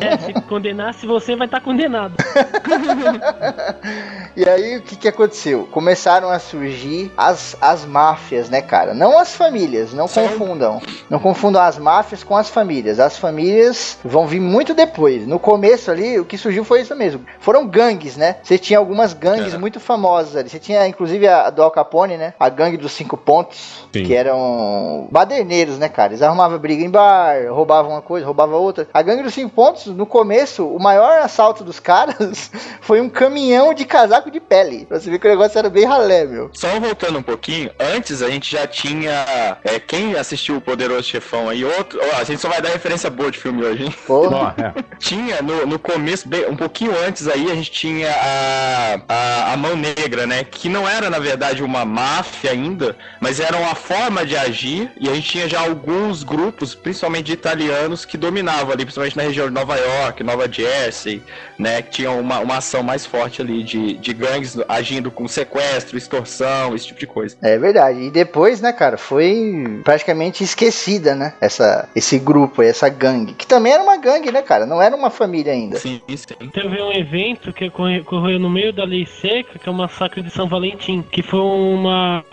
É, se condenasse você, vai estar condenado. e aí, o que que aconteceu? Começaram a surgir as, as máfias, né, cara? Não as famílias, não confundam. Não confundam as máfias com as famílias. As famílias vão vir muito depois. No começo ali, o que surgiu foi isso mesmo. Foram gangues, né? Você tinha algumas gangues É. muito famosas ali. Você tinha, inclusive, a do Al Capone, né? A gangue dos cinco pontos, Sim. que eram baderneiros, né, cara? Eles arrumavam briga em bar, roubavam uma coisa, roubavam outra. A gangue dos cinco pontos, no começo, o maior assalto dos caras foi um caminhão de casaco de pele. Pra você ver que o negócio era bem ralé, meu. Só voltando um pouquinho, antes a gente já tinha. É, quem assistiu o Poderoso Chefão aí, outro. ó, a gente só vai dar referência boa de filme hoje, hein? Porra. É. Tinha no, no começo, bem- um pouquinho antes aí, a gente tinha a, a, a Mão Negra, né? Que não era, na verdade, uma máfia ainda, mas era uma forma de agir. E a gente tinha já alguns grupos, principalmente de italianos, que dominavam ali, principalmente na região de Nova York, Nova Jersey, né? Que tinham uma, uma ação mais forte ali de, de gangues agindo com sequestro, extorsão, esse tipo de coisa. É verdade. E depois, né, cara, foi praticamente esquecida, né? Essa, esse grupo, essa gangue. Que também era uma gangue, né, cara? Não era uma família ainda. Sim, sim. Teve um evento que ocorre- ocorreu no meio da lei seca, que é o massacre de São Valentim, que foi uma.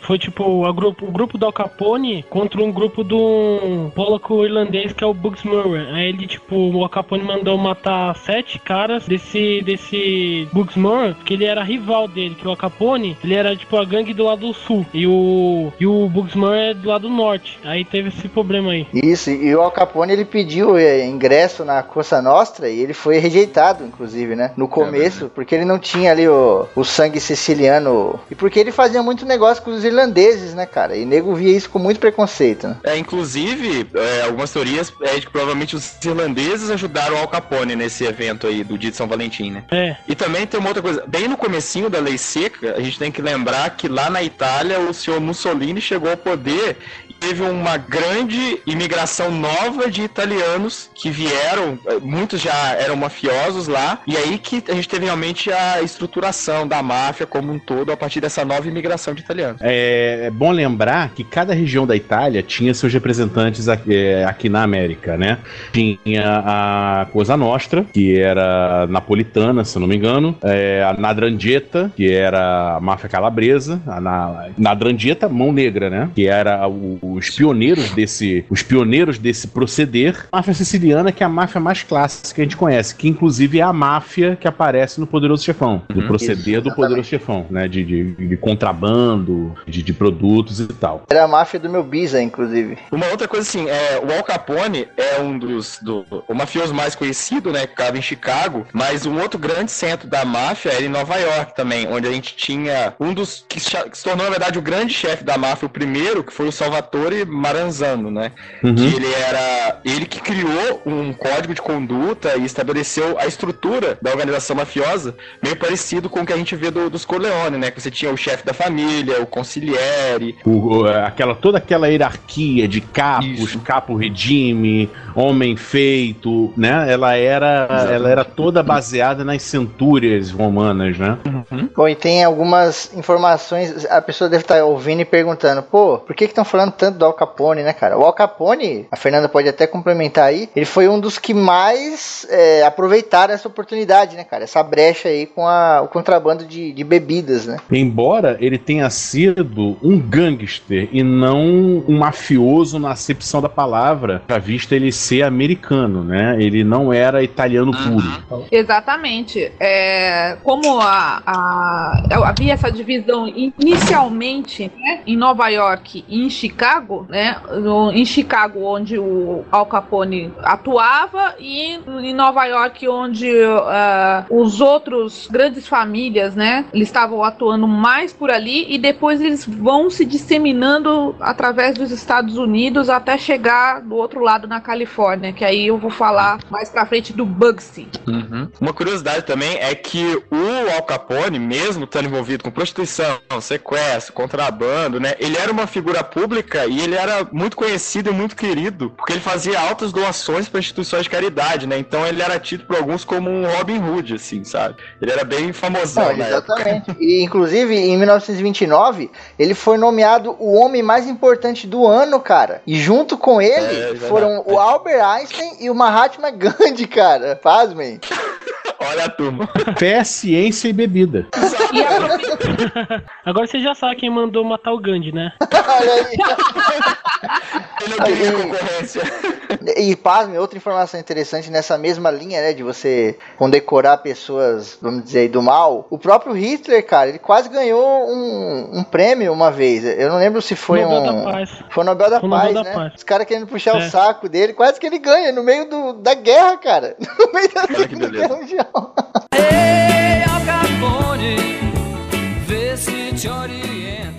foi tipo a grupo, o grupo do Al Capone contra um grupo de um polaco irlandês que é o Bugs Murray. Aí ele, tipo, o Al Capone mandou matar sete caras desse, desse Bugs Murray, que ele era rival dele, que o Al Capone, ele era tipo a gangue do lado do sul. E o, e o Bugs Murray é do lado norte. Aí teve esse problema aí. Isso, e o Al Capone ele pediu eh, ingresso na Costa Nostra e ele foi rejeitado, inclusive, né? No começo, porque ele não tinha ali o, o sangue siciliano. E porque ele fazia muito negócio com os irlandeses, né, cara? E nego via isso com muito preconceito, né? É, inclusive, é, algumas teorias é de que provavelmente os irlandeses ajudaram Al Capone nesse evento aí do dia de São Valentim, né? É. E também tem uma outra coisa, bem no comecinho da lei seca, a gente tem que lembrar que lá na Itália o senhor Mussolini chegou ao poder teve uma grande imigração nova de italianos que vieram, muitos já eram mafiosos lá, e aí que a gente teve realmente a estruturação da máfia como um todo a partir dessa nova imigração de italianos. É, é bom lembrar que cada região da Itália tinha seus representantes aqui, é, aqui na América, né? Tinha a Cosa Nostra, que era napolitana, se não me engano, é, a Nadrangheta, que era a máfia calabresa, a na, Nadrangheta, mão negra, né? Que era o- os pioneiros desse, os pioneiros desse proceder. A máfia siciliana, que é a máfia mais clássica que a gente conhece, que inclusive é a máfia que aparece no Poderoso Chefão, do Uhum. proceder Isso, do Poderoso Chefão, né? De, de, de contrabando, de, de produtos e tal. Era a máfia do meu bisa, inclusive. Uma outra coisa assim, é, o Al Capone é um dos do, o mafioso mais conhecido, né, que ficava em Chicago, mas um outro grande centro da máfia era em Nova York também, onde a gente tinha um dos que se tornou na verdade o grande chefe da máfia, o primeiro, que foi o Salvatore Maranzano, né? Uhum. Que ele era ele que criou um código de conduta e estabeleceu a estrutura da organização mafiosa, meio parecido com o que a gente vê do- dos Corleone, né? Que você tinha o chefe da família, o consigliere, O- aquela, toda aquela hierarquia de capos, Isso. capo regime, homem feito, né? Ela era, ela era toda baseada nas centúrias romanas, né? Bom, e tem algumas informações, a pessoa deve estar ouvindo e perguntando, pô, por que estão falando tanto do Al Capone, né, cara? O Al Capone, a Fernanda pode até complementar aí, ele foi um dos que mais é, aproveitaram essa oportunidade, né, cara? Essa brecha aí com a- o contrabando de, de bebidas, né? Embora ele tenha sido um gangster e não um mafioso na acepção da palavra, já vista ele ser americano, né? Ele não era italiano puro. Exatamente. É, como a, a- havia essa divisão inicialmente né, em Nova York e em Chicago, né? no- em Chicago, onde o Al Capone atuava, e em Nova York, onde ah, os outros grandes famílias, né? Eles estavam atuando mais por ali e depois eles vão se disseminando através dos Estados Unidos até chegar do outro lado na Califórnia, que aí eu vou falar mais pra frente do Bugsy. Uma curiosidade também é que o Al Capone, mesmo estando envolvido com prostituição, sequestro, contrabando, né? Ele era uma figura pública e ele era muito conhecido e muito querido, porque ele fazia altas doações para instituições de caridade, né? Então ele era tido por alguns como um Robin Hood, assim, sabe? Ele era bem famosão Não, época. exatamente. E, inclusive, em 1929, ele foi nomeado o homem mais importante do ano, cara. E junto com ele É, verdade. foram o Albert Einstein e o Mahatma Gandhi, cara. Pasmem. Olha a turma. Fé, ciência e bebida. E a Agora você já sabe quem mandou matar o Gandhi, né? Olha aí. Ele não queria concorrência. E pasme, outra informação interessante nessa mesma linha, né, de você condecorar pessoas, vamos dizer, do mal. O próprio Hitler, cara, ele quase ganhou um, um prêmio uma vez. Eu não lembro se foi Nobel um. da Paz. Foi o Nobel da Foi o Paz, Nobel da né? Paz. Os caras querendo puxar o É. saco dele, quase que ele ganha no meio do, da guerra, cara. No meio da Olha que Segunda beleza. Guerra Mundial. Ei, Al Capone, vê se te orienta.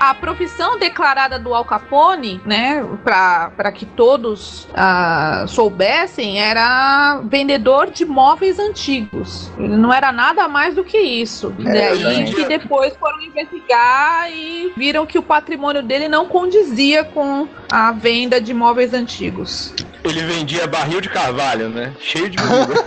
A profissão declarada do Al Capone, né, para que todos ah, soubessem, era vendedor de móveis antigos. Ele não era nada mais do que isso. É, Daí exatamente. que depois foram investigar e viram que o patrimônio dele não condizia com a venda de móveis antigos. Ele vendia barril de carvalho, né? Cheio de bebida.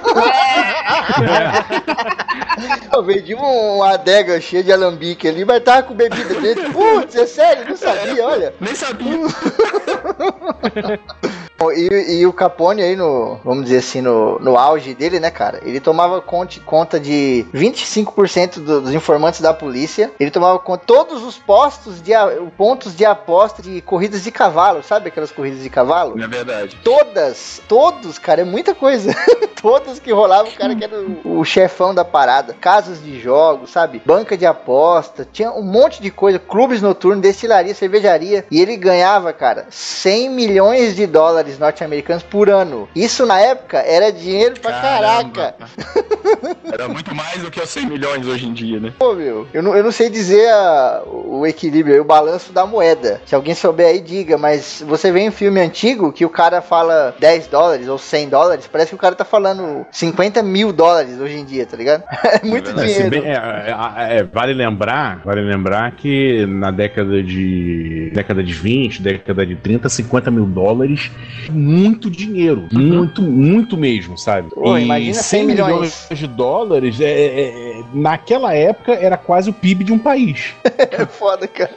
Eu vendi um- uma adega cheia de alambique ali, mas tava com bebida dentro. Putz, é sério, não sabia, olha. Nem sabia. E, e o Capone aí no, vamos dizer assim, no, no auge dele, né, cara? Ele tomava conte- conta de 25% do- dos informantes da polícia. Ele tomava conta de todos os postos de pontos de aposta de corridas de cavalo, sabe aquelas corridas de cavalo? É verdade. Todas, todos, cara, é muita coisa. Todas que rolavam, o cara que era o, o chefão da parada. Casas de jogos, sabe? Banca de aposta, tinha um monte de coisa, clubes noturnos, destilaria, cervejaria. E ele ganhava, cara, 100 milhões de dólares norte-americanos por ano. Isso na época era dinheiro pra Caramba. caraca. Era muito mais do que os 100 milhões hoje em dia, né? Pô, meu, eu não, eu não sei dizer a- o equilíbrio, aí, o balanço da moeda. Se alguém souber aí, diga. Mas você vê em filme antigo que o cara fala 10 dólares ou 100 dólares, parece que o cara tá falando 50 mil dólares hoje em dia, tá ligado? É muito verdade. É, dinheiro. bem- é, é, é, vale lembrar, vale lembrar que na década de década de 20, década de 30, 50 mil dólares, muito dinheiro, muito, muito mesmo, sabe? Pô, imagina 100 milhões. de dólares, é, é, é, naquela época era quase o PIB de um país. É foda, cara.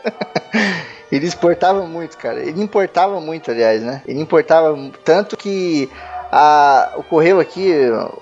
Ele exportava muito, cara. Ele importava muito, aliás, né? Ele importava tanto que a- ocorreu aqui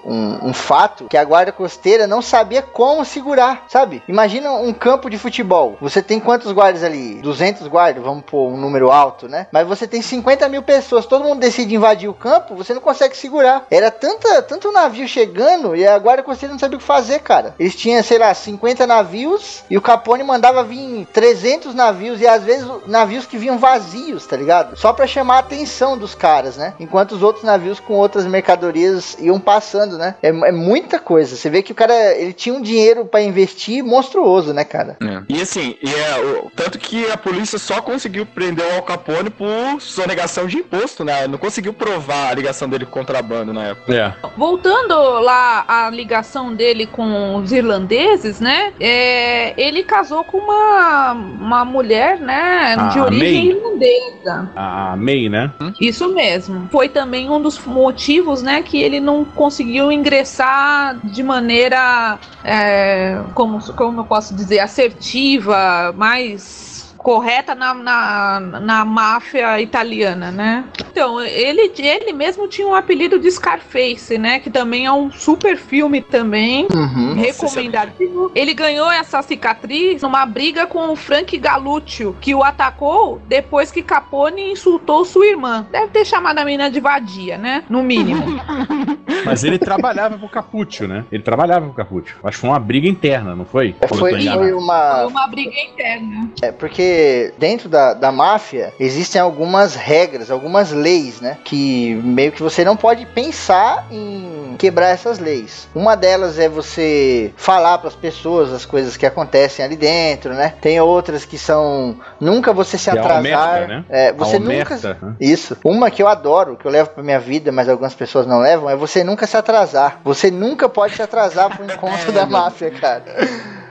um, um fato que a guarda costeira não sabia como segurar, sabe? Imagina um campo de futebol. Você tem quantos guardas ali? 200 guardas, vamos pôr um número alto, né? Mas você tem 50 mil pessoas, todo mundo decide invadir o campo, você não consegue segurar. Era tanta, tanto navio chegando e a guarda costeira não sabia o que fazer, cara. Eles tinham, sei lá, 50 navios e o Capone mandava vir 300 navios e às vezes navios que vinham vazios, tá ligado? Só pra chamar a atenção dos caras, né? Enquanto os outros navios com outras mercadorias iam passando, né? É, é muita coisa. Você vê que o cara, ele tinha um dinheiro pra investir monstruoso, né, cara? E assim, e é, o- tanto que a polícia só conseguiu prender o Al Capone por sonegação de imposto, né? Não conseguiu provar a ligação dele com contrabando na época. É. Voltando lá à ligação dele com os irlandeses, né? é, ele casou com uma, uma mulher, né? Ah, de a origem May. irlandesa. A May, né? Isso mesmo. Foi também um dos motivos, né, que ele não conseguiu ingressar de maneira, é, como, como eu posso dizer, assertiva, mais correta na, na, na máfia italiana, né? Então, ele, ele mesmo tinha um apelido de Scarface, né? Que também é um super filme também. Uhum. Recomendadíssimo. Ele ganhou essa cicatriz numa briga com o Frank Galluccio, que o atacou depois que Capone insultou sua irmã. Deve ter chamado a menina de vadia, né? No mínimo. Mas ele trabalhava pro Capúcio, né? Ele trabalhava pro Capúcio. Acho que foi uma briga interna, não foi? Eu tô Foi, enganado? foi Foi uma. uma briga interna. É porque dentro da, da máfia existem algumas regras, algumas leis, né? Que meio que você não pode pensar em quebrar essas leis. Uma delas é você falar para as pessoas as coisas que acontecem ali dentro, né? Tem outras que são nunca você se é atrasar. omerta, né? É, você nunca. né? Isso. Uma que eu adoro, que eu levo pra minha vida, mas algumas pessoas não levam, é você nunca se atrasar. Você nunca pode se atrasar pro encontro da máfia, cara.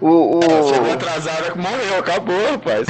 O, o... Chegou atrasado, morreu, acabou, rapaz.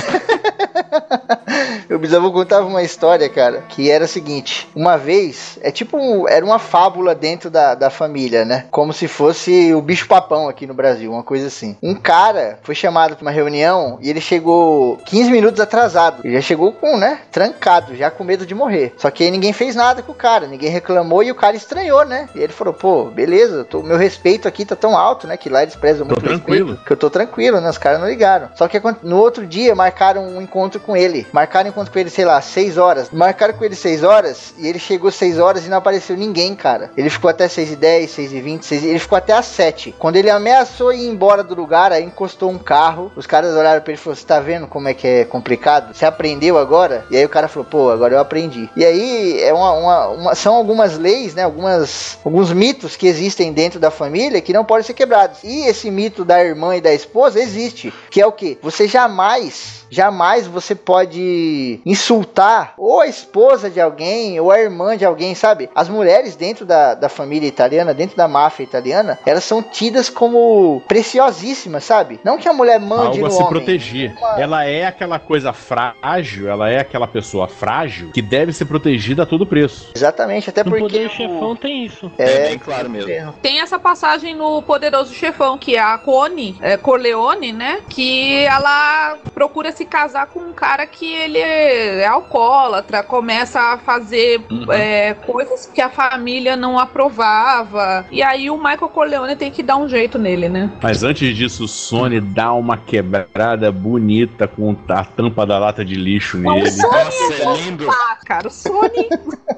O bisavô contava uma história, cara, que era a seguinte: uma vez, é tipo, um- era uma fábula dentro da, da família, né? Como se fosse o bicho-papão aqui no Brasil, uma coisa assim. Um cara foi chamado pra uma reunião e ele chegou 15 minutos atrasado. Ele já chegou com, né, trancado, já com medo de morrer. Só que aí ninguém fez nada com o cara, ninguém reclamou e o cara estranhou, né? E ele falou: pô, beleza, tô- meu respeito aqui tá tão alto, né? Que lá eles prezam Tô muito tranquilo. respeito, que eu tô tranquilo, né? Os caras não ligaram. Só que no outro dia marcaram um encontro com ele. Marcaram um encontro com ele, sei lá, 6 horas. Marcaram com ele 6 horas e ele chegou 6 horas e não apareceu ninguém, cara. Ele ficou até 6 e 10, 6 e 20, 6 e... ele ficou até às 7. Quando ele ameaçou ir embora do lugar, aí encostou um carro. Os caras olharam pra ele e falaram: Você tá vendo como é que é complicado? Você aprendeu agora? E aí o cara falou: Pô, agora eu aprendi. E aí é uma, uma- uma- são algumas leis, né? Algumas, alguns mitos que existem dentro da família que não podem ser quebrados. E esse mito da irmã e da esposa existe, que é o que? Você jamais jamais você pode insultar ou a esposa de alguém ou a irmã de alguém, sabe? As mulheres dentro da, da família italiana, dentro da máfia italiana, elas são tidas como preciosíssimas, sabe? Não que a mulher mande Algo no a se homem. proteger. Ela é aquela coisa frágil, ela é aquela pessoa frágil que deve ser protegida a todo preço. Exatamente, até No porque Poder o- Chefão tem isso. É, bem claro mesmo. Tem essa passagem no Poderoso Chefão, que é a Connie é, Corleone, né? Que ela procura se casar com um cara que ele é alcoólatra, começa a fazer é, coisas que a família não aprovava. E aí o Michael Corleone tem que dar um jeito nele, né? Mas antes disso, o Sony dá uma quebrada bonita com a tampa da lata de lixo Não, nele. o Sony Nossa, é é lindo. Ah, cara, o Sony.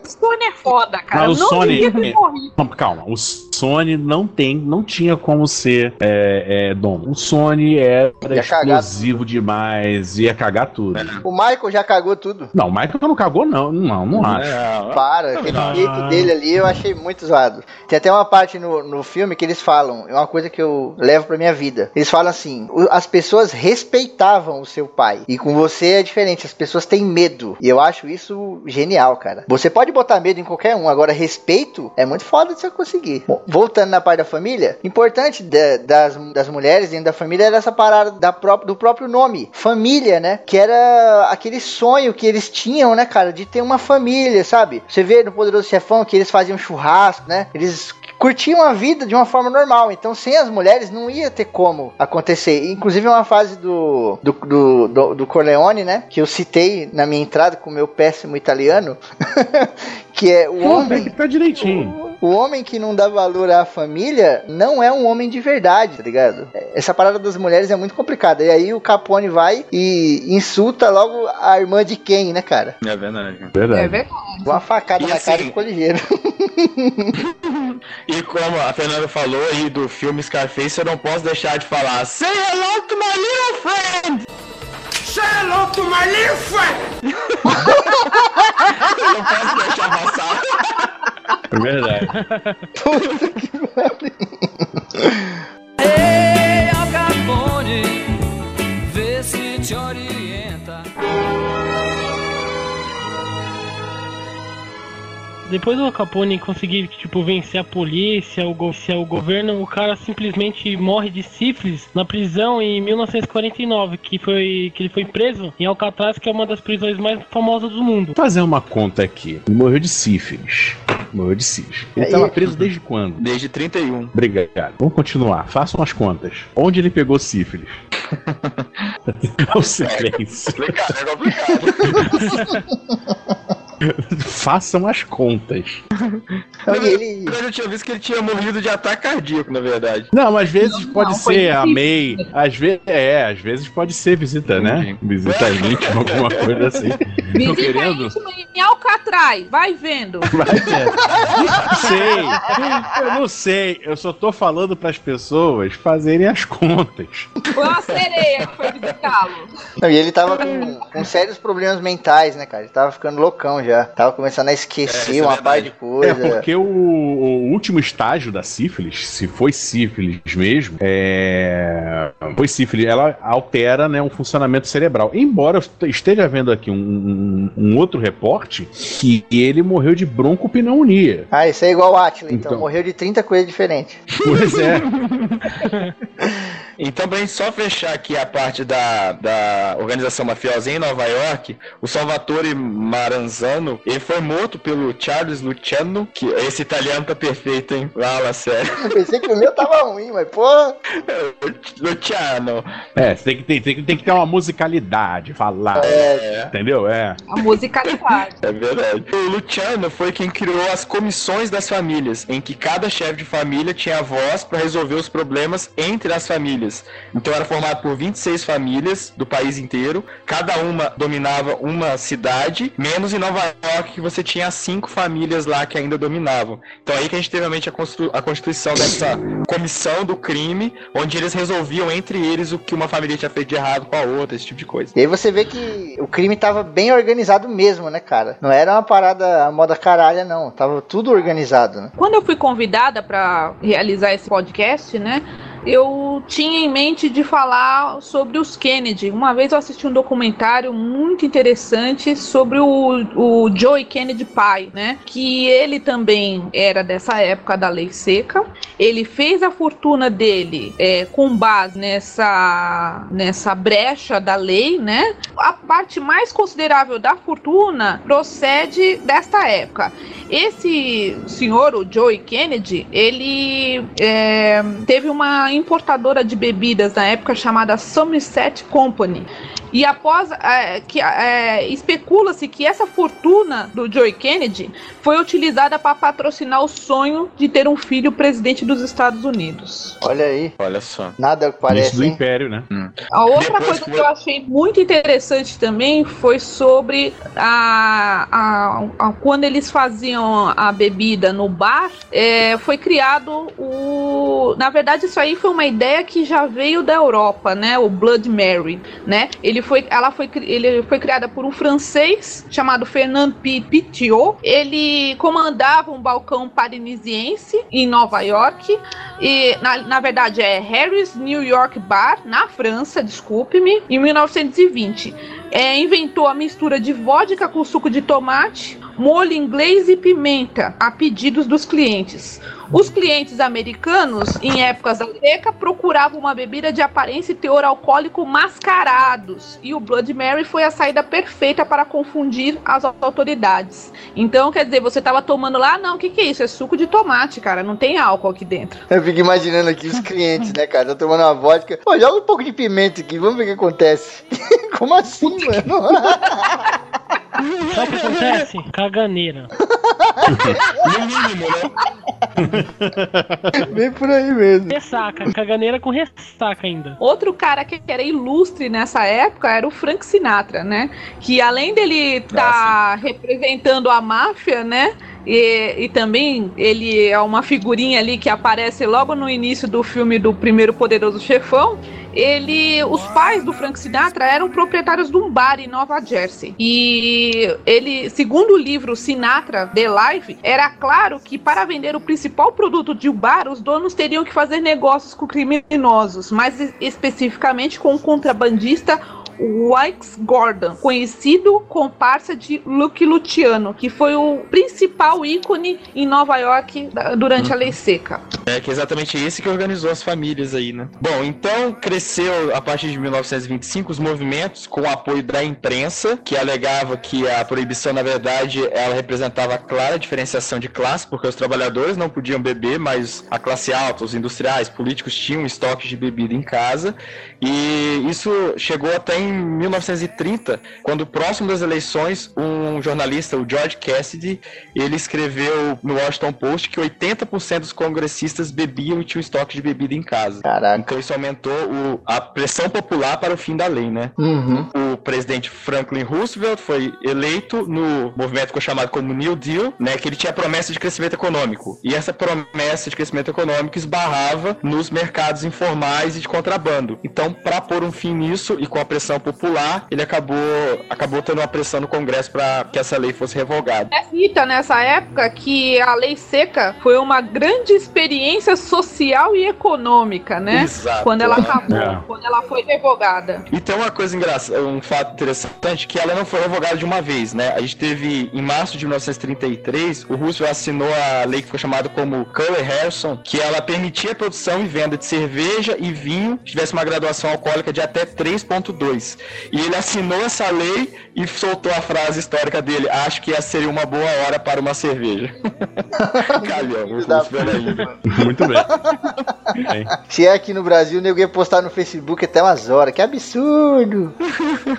o Sony é foda, cara. Não, o não Sony- devia ter morrido. Calma, Calma, o Sony não tem, não tinha como ser é, é, dom. O Sony era Ia cagar explosivo demais, ia cagar tudo. O Michael já cagou tudo. Não, o Michael não cagou, não. Não, não acho. Não, Para, aquele não. jeito dele ali eu achei muito zoado. Tem até uma parte no, no filme que eles falam, é uma coisa que eu levo pra minha vida. Eles falam assim: as pessoas respeitavam o seu pai. E com você é diferente, as pessoas têm medo. E eu acho isso genial, cara. Você pode botar medo em qualquer um, agora respeito é muito foda de você conseguir. Bom, voltando na parte da família, importante da- das, das mulheres dentro da família era essa parada da pró- do próprio nome, família, né? Que era aquele sonho que eles tinham, né, cara, de ter uma família, sabe? Você vê no Poderoso Chefão que eles faziam churrasco, né? Eles curtiam a vida de uma forma normal. Então, sem as mulheres, não ia ter como acontecer. Inclusive, uma fase do, do, do, do, do Corleone, né? Que eu citei na minha entrada com o meu péssimo italiano. que é o homem. Tá direitinho. O homem que não dá valor à família não é um homem de verdade, tá ligado? Essa parada das mulheres é muito complicada. E aí o Capone vai e insulta logo a irmã de quem, né, cara? É verdade. É Verdade. verdade. Uma facada E na assim- cara e ficou ligeiro. E como a Fernanda falou aí do filme Scarface, eu não posso deixar de falar Say hello to my little friend! Say hello to my little friend! Eu não posso deixar passar. É verdade. Ei, Al Capone, vê se te orienta. Depois do Al Capone conseguir, tipo, vencer a polícia, o, go o governo, o cara simplesmente morre de sífilis na prisão em 1949, que foi que ele foi preso em Alcatraz, que é uma das prisões mais famosas do mundo. Vou fazer uma conta aqui. Ele morreu de sífilis. Morreu de sífilis. Ele estava preso desde quando? Desde 31. Obrigado. Vamos continuar. Façam as contas. Onde ele pegou sífilis? o silêncio. Complicado, é complicado. Façam as contas. Ele. Eu já tinha visto que ele tinha morrido de ataque cardíaco, na verdade. Não, às vezes pode não, ser a. MEI. Às vezes, é, às vezes pode ser visita, né? Visita íntima, alguma coisa assim. Tô Visita querendo. íntima em Alcatraz, vai vendo. Vai ver. Não sei. Eu não sei. Eu só tô falando pras pessoas fazerem as contas. Foi uma sereia que foi visitá-lo. Não, e ele tava com, com sérios problemas mentais, né, cara? Ele tava ficando loucão já. Tava começando a É, esquecer isso é uma par de verdade. É, coisa. porque o, o último estágio da sífilis, se foi sífilis mesmo, é... foi sífilis, ela altera né, um funcionamento cerebral. Embora eu esteja vendo aqui um, um- um outro reporte que ele morreu de broncopneumonia. Ah, isso é igual o Atila, então. Então. Morreu de 30 coisas diferentes. Pois é. Então, pra gente só fechar aqui a parte da, da organização mafiosa em Nova York, o Salvatore Maranzano, ele foi morto pelo Charles Luciano, que esse italiano tá perfeito, hein? Fala sério. Eu pensei que o meu tava ruim, mas pô. Luciano. É, você tem que, ter, tem, que- tem que ter uma musicalidade, falar. É, Entendeu? É. A musicalidade. é verdade. O Luciano foi quem criou as comissões das famílias, em que cada chefe de família tinha voz pra resolver os problemas entre as famílias. Famílias. Então era formado por 26 famílias do país inteiro, cada uma dominava uma cidade, menos em Nova York que você tinha cinco famílias lá que ainda dominavam. Então aí que a gente teve realmente a, a constituição dessa comissão do crime, onde eles resolviam entre eles o que uma família tinha feito de errado com a outra, esse tipo de coisa. E aí você vê que o crime tava bem organizado mesmo, né, cara? Não era uma parada a moda caralha, não. Tava tudo organizado, né? Quando eu fui convidada para realizar esse podcast, né? Eu tinha em mente de falar sobre os Kennedy. Uma vez eu assisti um documentário muito interessante sobre o, o Joey Kennedy pai, né? Que ele também era dessa época da lei seca. Ele fez a fortuna dele é, com base nessa, nessa brecha da lei, né? A parte mais considerável da fortuna procede desta época. Esse senhor, o Joey Kennedy, ele é, teve uma importadora de bebidas na época chamada Somerset Company. E após é, que é, especula-se que essa fortuna do Joey Kennedy foi utilizada para patrocinar o sonho de ter um filho presidente dos Estados Unidos. Olha aí. Olha só. Nada parece, do hein? Império, né? A outra Depois coisa que que eu achei muito interessante também foi sobre a, a- a- quando eles faziam a bebida no bar, é, foi criado o. Na verdade, isso aí foi uma ideia que já veio da Europa, né? O Blood Mary, né? Ele foi, ela foi, ele foi criada por um francês chamado Fernand Pi- Petiot. Ele comandava um balcão parinisiense em Nova York e na, na verdade é Harris New York Bar, na França, desculpe-me, em 1920. É, inventou a mistura de vodka com suco de tomate, molho inglês e pimenta, a pedidos dos clientes. Os clientes americanos, em épocas da seca, procuravam uma bebida de aparência e teor alcoólico mascarados. E o Blood Mary foi a saída perfeita para confundir as autoridades. Então, quer dizer, você tava tomando lá, não, o que, que é isso? É suco de tomate, cara, não tem álcool aqui dentro. Eu fico imaginando aqui os clientes, né, cara? Tá tomando uma vodka. Pô, joga um pouco de pimenta aqui, vamos ver o que acontece. Como assim, mano? Sabe o que acontece? Caganeira. No mínimo, né? Bem por aí mesmo. Ressaca. Caganeira com ressaca ainda. Outro cara que era ilustre nessa época era o Frank Sinatra, né? Que além dele estar representando a máfia, né? E, e também ele é uma figurinha ali que aparece logo no início do filme do primeiro Poderoso Chefão. Ele, os pais do Frank Sinatra eram proprietários de um bar em Nova Jersey. E ele, segundo o livro Sinatra The Life, era claro que para vender o principal produto de um bar, os donos teriam que fazer negócios com criminosos, mais es- especificamente com o contrabandista Wikes Gordon, conhecido comparsa de Luke Luciano, que foi o principal ícone em Nova York durante a Lei Seca. É que é exatamente esse que organizou as famílias aí, né? Bom, então cresceu a partir de 1925 os movimentos com o apoio da imprensa, que alegava que a proibição, na verdade, ela representava a clara diferenciação de classe, porque os trabalhadores não podiam beber, mas a classe alta, os industriais, políticos tinham estoques de bebida em casa. E isso chegou até em 1930, quando próximo das eleições, um jornalista, o George Cassidy, ele escreveu no Washington Post que 80% dos congressistas bebiam e tinham estoque de bebida em casa. Caraca. Então isso aumentou o- a pressão popular para o fim da lei, né? Uhum. O presidente Franklin Roosevelt foi eleito no movimento que ficou chamado como New Deal, né? Que ele tinha promessa de crescimento econômico. E essa promessa de crescimento econômico esbarrava nos mercados informais e de contrabando. Então, para pôr um fim nisso e com a pressão popular, ele acabou, acabou tendo uma pressão no Congresso para que essa lei fosse revogada. É cita nessa época que a Lei Seca foi uma grande experiência social e econômica, né? Exato. Quando ela acabou, É. quando ela foi revogada. E tem uma coisa engraçada, um fato interessante, que ela não foi revogada de uma vez, né? A gente teve, em março de 1933, o Roosevelt assinou a lei que ficou chamada como Curley-Harrison, que ela permitia a produção e venda de cerveja e vinho que tivesse uma graduação alcoólica de até 3.2. E ele assinou essa lei e soltou a frase histórica dele, acho que essa seria uma boa hora para uma cerveja. Calhão, ainda. Muito bem. Bem. Se é aqui no Brasil, o nego ia postar no Facebook até umas horas. Que absurdo!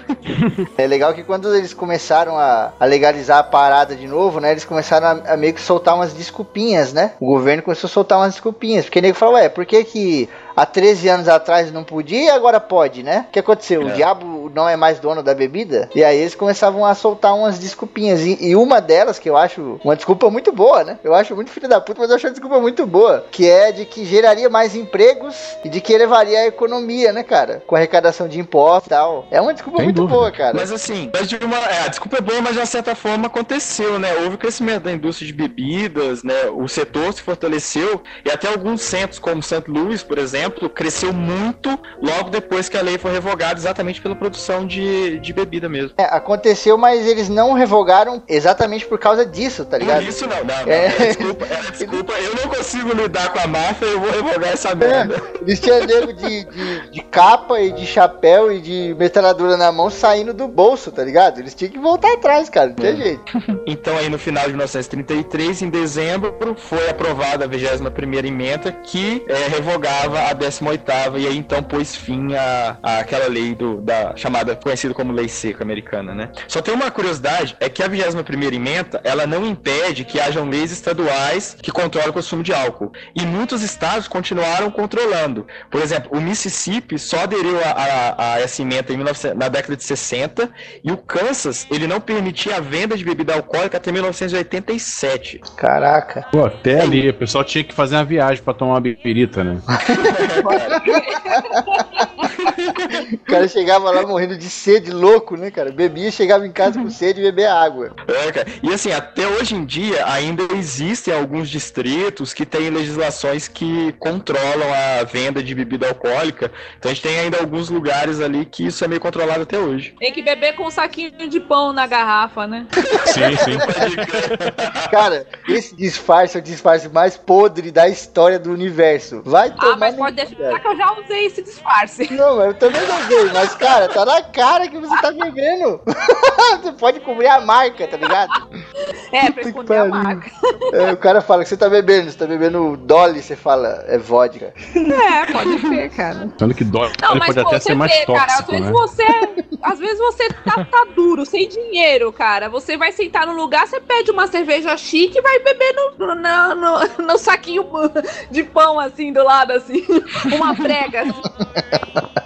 é legal que quando eles começaram a, a legalizar a parada de novo, né? Eles começaram a, a meio que soltar umas desculpinhas, né? O governo começou a soltar umas desculpinhas. Porque o nego falou, ué, por que que há 13 anos atrás não podia e agora pode, né? O que aconteceu? O É. diabo não é mais dono da bebida? E aí eles começavam a soltar umas desculpinhas. E, e uma delas, que eu acho uma desculpa muito boa, né? Eu acho muito filho da puta, mas eu acho uma desculpa muito boa. Que é de que geraria mais empregos e de que elevaria a economia, né, cara? Com arrecadação de impostos e tal. É uma desculpa Sem muito dúvida. boa, cara. Mas assim, mas de uma, é, a desculpa é boa, mas de uma certa forma aconteceu, né? Houve crescimento da indústria de bebidas, né? O setor se fortaleceu e até alguns centros, como St. Louis, por exemplo, cresceu muito logo depois que a lei foi revogada, exatamente pela produção de, de bebida mesmo. É, aconteceu, mas eles não revogaram exatamente por causa disso, tá ligado? Por isso não, não, não. É. É. Desculpa, é, desculpa, eu não consigo lidar com a máfia, eu vou revogar essa É, merda. eles tinham nego de, de, de capa e de chapéu e de metralhadora na mão saindo do bolso, tá ligado? Eles tinham que voltar atrás, cara, não tinha jeito. Então aí no final de 1933, em dezembro, foi aprovada a 21ª emenda que é, revogava a 18ª e aí então pôs fim a, a aquela lei do, da chamada conhecida como lei seca americana, né? Só tem uma curiosidade, é que a 21ª emenda, ela não impede que hajam leis estaduais que controlam o consumo de álcool. E muitos estados continuaram controlando. Por exemplo, o Mississippi só aderiu a, a, a essa emenda em 19, na década de 60 e o Kansas, ele não permitia a venda de bebida alcoólica até 1987. Caraca. Pô, até ali, o pessoal tinha que fazer uma viagem pra tomar uma bebida, né? Spotify. O cara chegava lá morrendo de sede, louco, né, cara? Bebia, chegava em casa com sede e bebia água. É, cara. E assim, até hoje em dia ainda existem alguns distritos que têm legislações que controlam a venda de bebida alcoólica. Então a gente tem ainda alguns lugares ali que isso é meio controlado até hoje. Tem que beber com um saquinho de pão na garrafa, né? Sim, sim. Cara, esse disfarce é o disfarce mais podre da história do universo. Vai tomar. Ah, mas pode deixar que eu já usei esse disfarce. Não, eu também não sei, mas, cara, tá na cara que você tá bebendo. você pode cobrir a marca, tá ligado? É, pra esconder a marca. É, o cara fala que você tá bebendo, você tá bebendo Dolly, você fala, é vodka. É, pode ser, cara. Sendo que dói Não, mas pode pô, até ser mais vê, cara, às tóxico, vezes né? você. Às vezes você tá, tá duro, sem dinheiro, cara. Você vai sentar no lugar, você pede uma cerveja chique e vai beber no, no, no- no saquinho de pão, assim, do lado, assim. Uma prega. assim.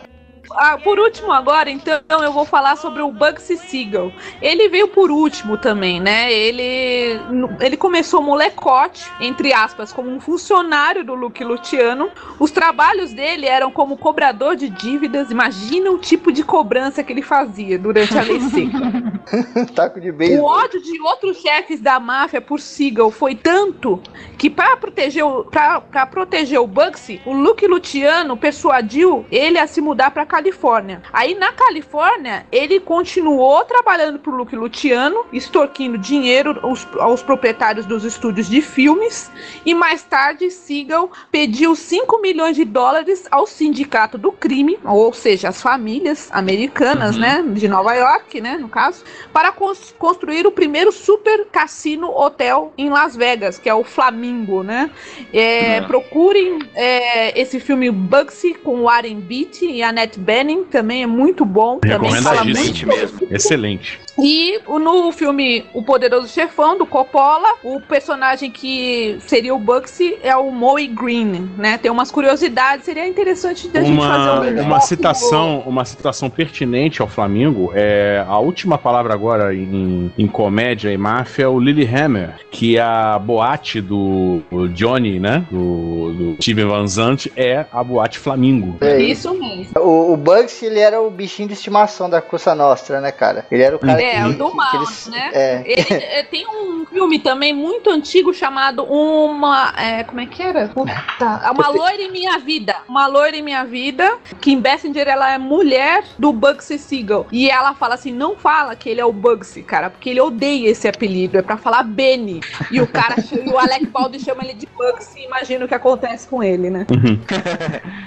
Ah, por último agora, então, eu vou falar sobre o Bugsy Siegel. Ele veio por último também, né? Ele, ele começou molecote, entre aspas, como um funcionário do Luke Luciano. Os trabalhos dele eram como cobrador de dívidas. Imagina o tipo de cobrança que ele fazia durante a lei seca. Taco de O beisebol. ódio de outros chefes da máfia por Siegel foi tanto que para proteger o pra, pra proteger o Bugsy, o Luke Luciano persuadiu ele a se mudar para Califórnia. Aí na Califórnia, ele continuou trabalhando pro Luke Luciano, extorquindo dinheiro aos, aos proprietários dos estúdios de filmes, e mais tarde Siegel pediu 5 milhões de dólares ao sindicato do crime, ou seja, as famílias americanas, né, de Nova York, né, no caso, para cons- construir o primeiro super cassino hotel em Las Vegas, que é o Flamingo, né? É, Uhum. Procurem é, esse filme Bugsy com o Warren Beatty e a Annette Bening, também é muito bom. Também fala Recomendadíssimo. muito mesmo. Excelente. e no filme O Poderoso Chefão, do Coppola, o personagem que seria o Bugsy é o Moe Green, né? Tem umas curiosidades, seria interessante da gente fazer Uma, um uma citação, uma citação pertinente ao Flamengo é a última palavra agora em, em comédia e máfia é o Lillehammer, que é a boate do, do Johnny, né? Do, do Steven Van Zandt é a boate Flamingo. É isso. Isso mesmo. O, o Bugs, ele era o bichinho de estimação da Coça Nostra, né, cara? Ele era o cara É, que, o do mal, que eles- né? É. Ele, é, tem um filme também muito antigo chamado Uma. é, como é que era? Puta, uma loira em minha vida. Uma loira em minha vida. Kim Basinger, ela é mulher do Bugsy Siegel. E ela fala assim: não fala que ele é o Bugsy, cara, porque ele odeia esse apelido. É pra falar Benny. E o cara, e o Alec Baldwin chama ele de Bugsy. Imagina o que acontece com ele, né?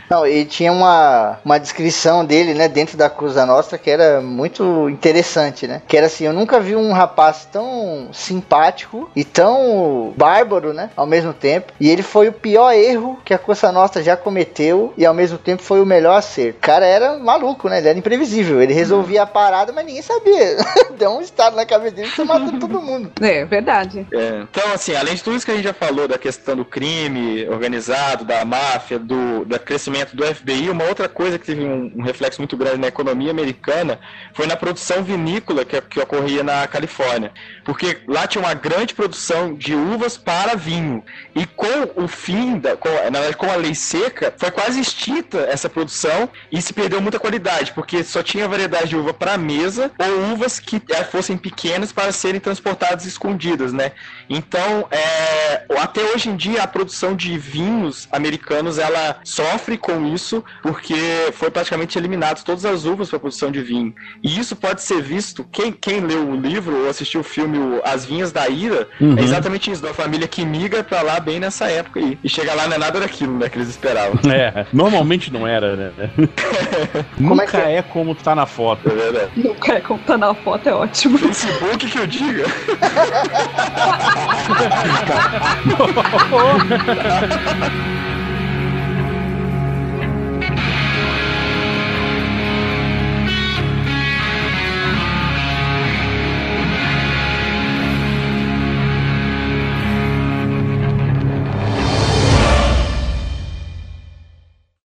Não, e tinha uma, uma descrição dele, né, dentro da Coisa Nostra que era muito interessante, né? Que era assim, eu nunca vi um rapaz tão simpático e tão bárbaro, né? Ao mesmo tempo. E ele foi o pior erro que a Costa Nostra já cometeu e ao mesmo tempo foi o melhor acerto. O cara era maluco, né? Ele era imprevisível. Ele resolvia a parada, mas ninguém sabia. Deu um estado na cabeça dele que matou todo mundo. É, verdade. É, Então, assim, além de tudo isso que a gente já falou da questão do crime organizado, da máfia, do, do crescimento do FBI, uma outra coisa que teve um, um reflexo muito grande na economia americana foi na produção vinícola que, que ocorria na Califórnia. Porque lá tinha uma grande produção de uvas para vinho. E com o fim, da, com, na verdade, com a lei seca, foi quase extinta essa produção e se perdeu muita qualidade, porque só tinha variedade de uva para mesa ou uvas que eh, fossem pequenas para serem transportadas escondidas, né? Então, é, até hoje em dia, a produção de vinhos americanos ela sofre com isso, porque foi praticamente eliminadas todas as uvas para produção de vinho. E isso pode ser visto, quem, quem leu o livro ou assistiu o filme As Vinhas da Ira, Uhum. é exatamente isso, uma família que migra para lá bem nessa época aí. E chega lá não é nada daquilo, né, que eles esperavam. É, normalmente não era, né? Nunca é, como tá na foto. É verdade. O cara contando na foto é ótimo. Facebook que eu diga.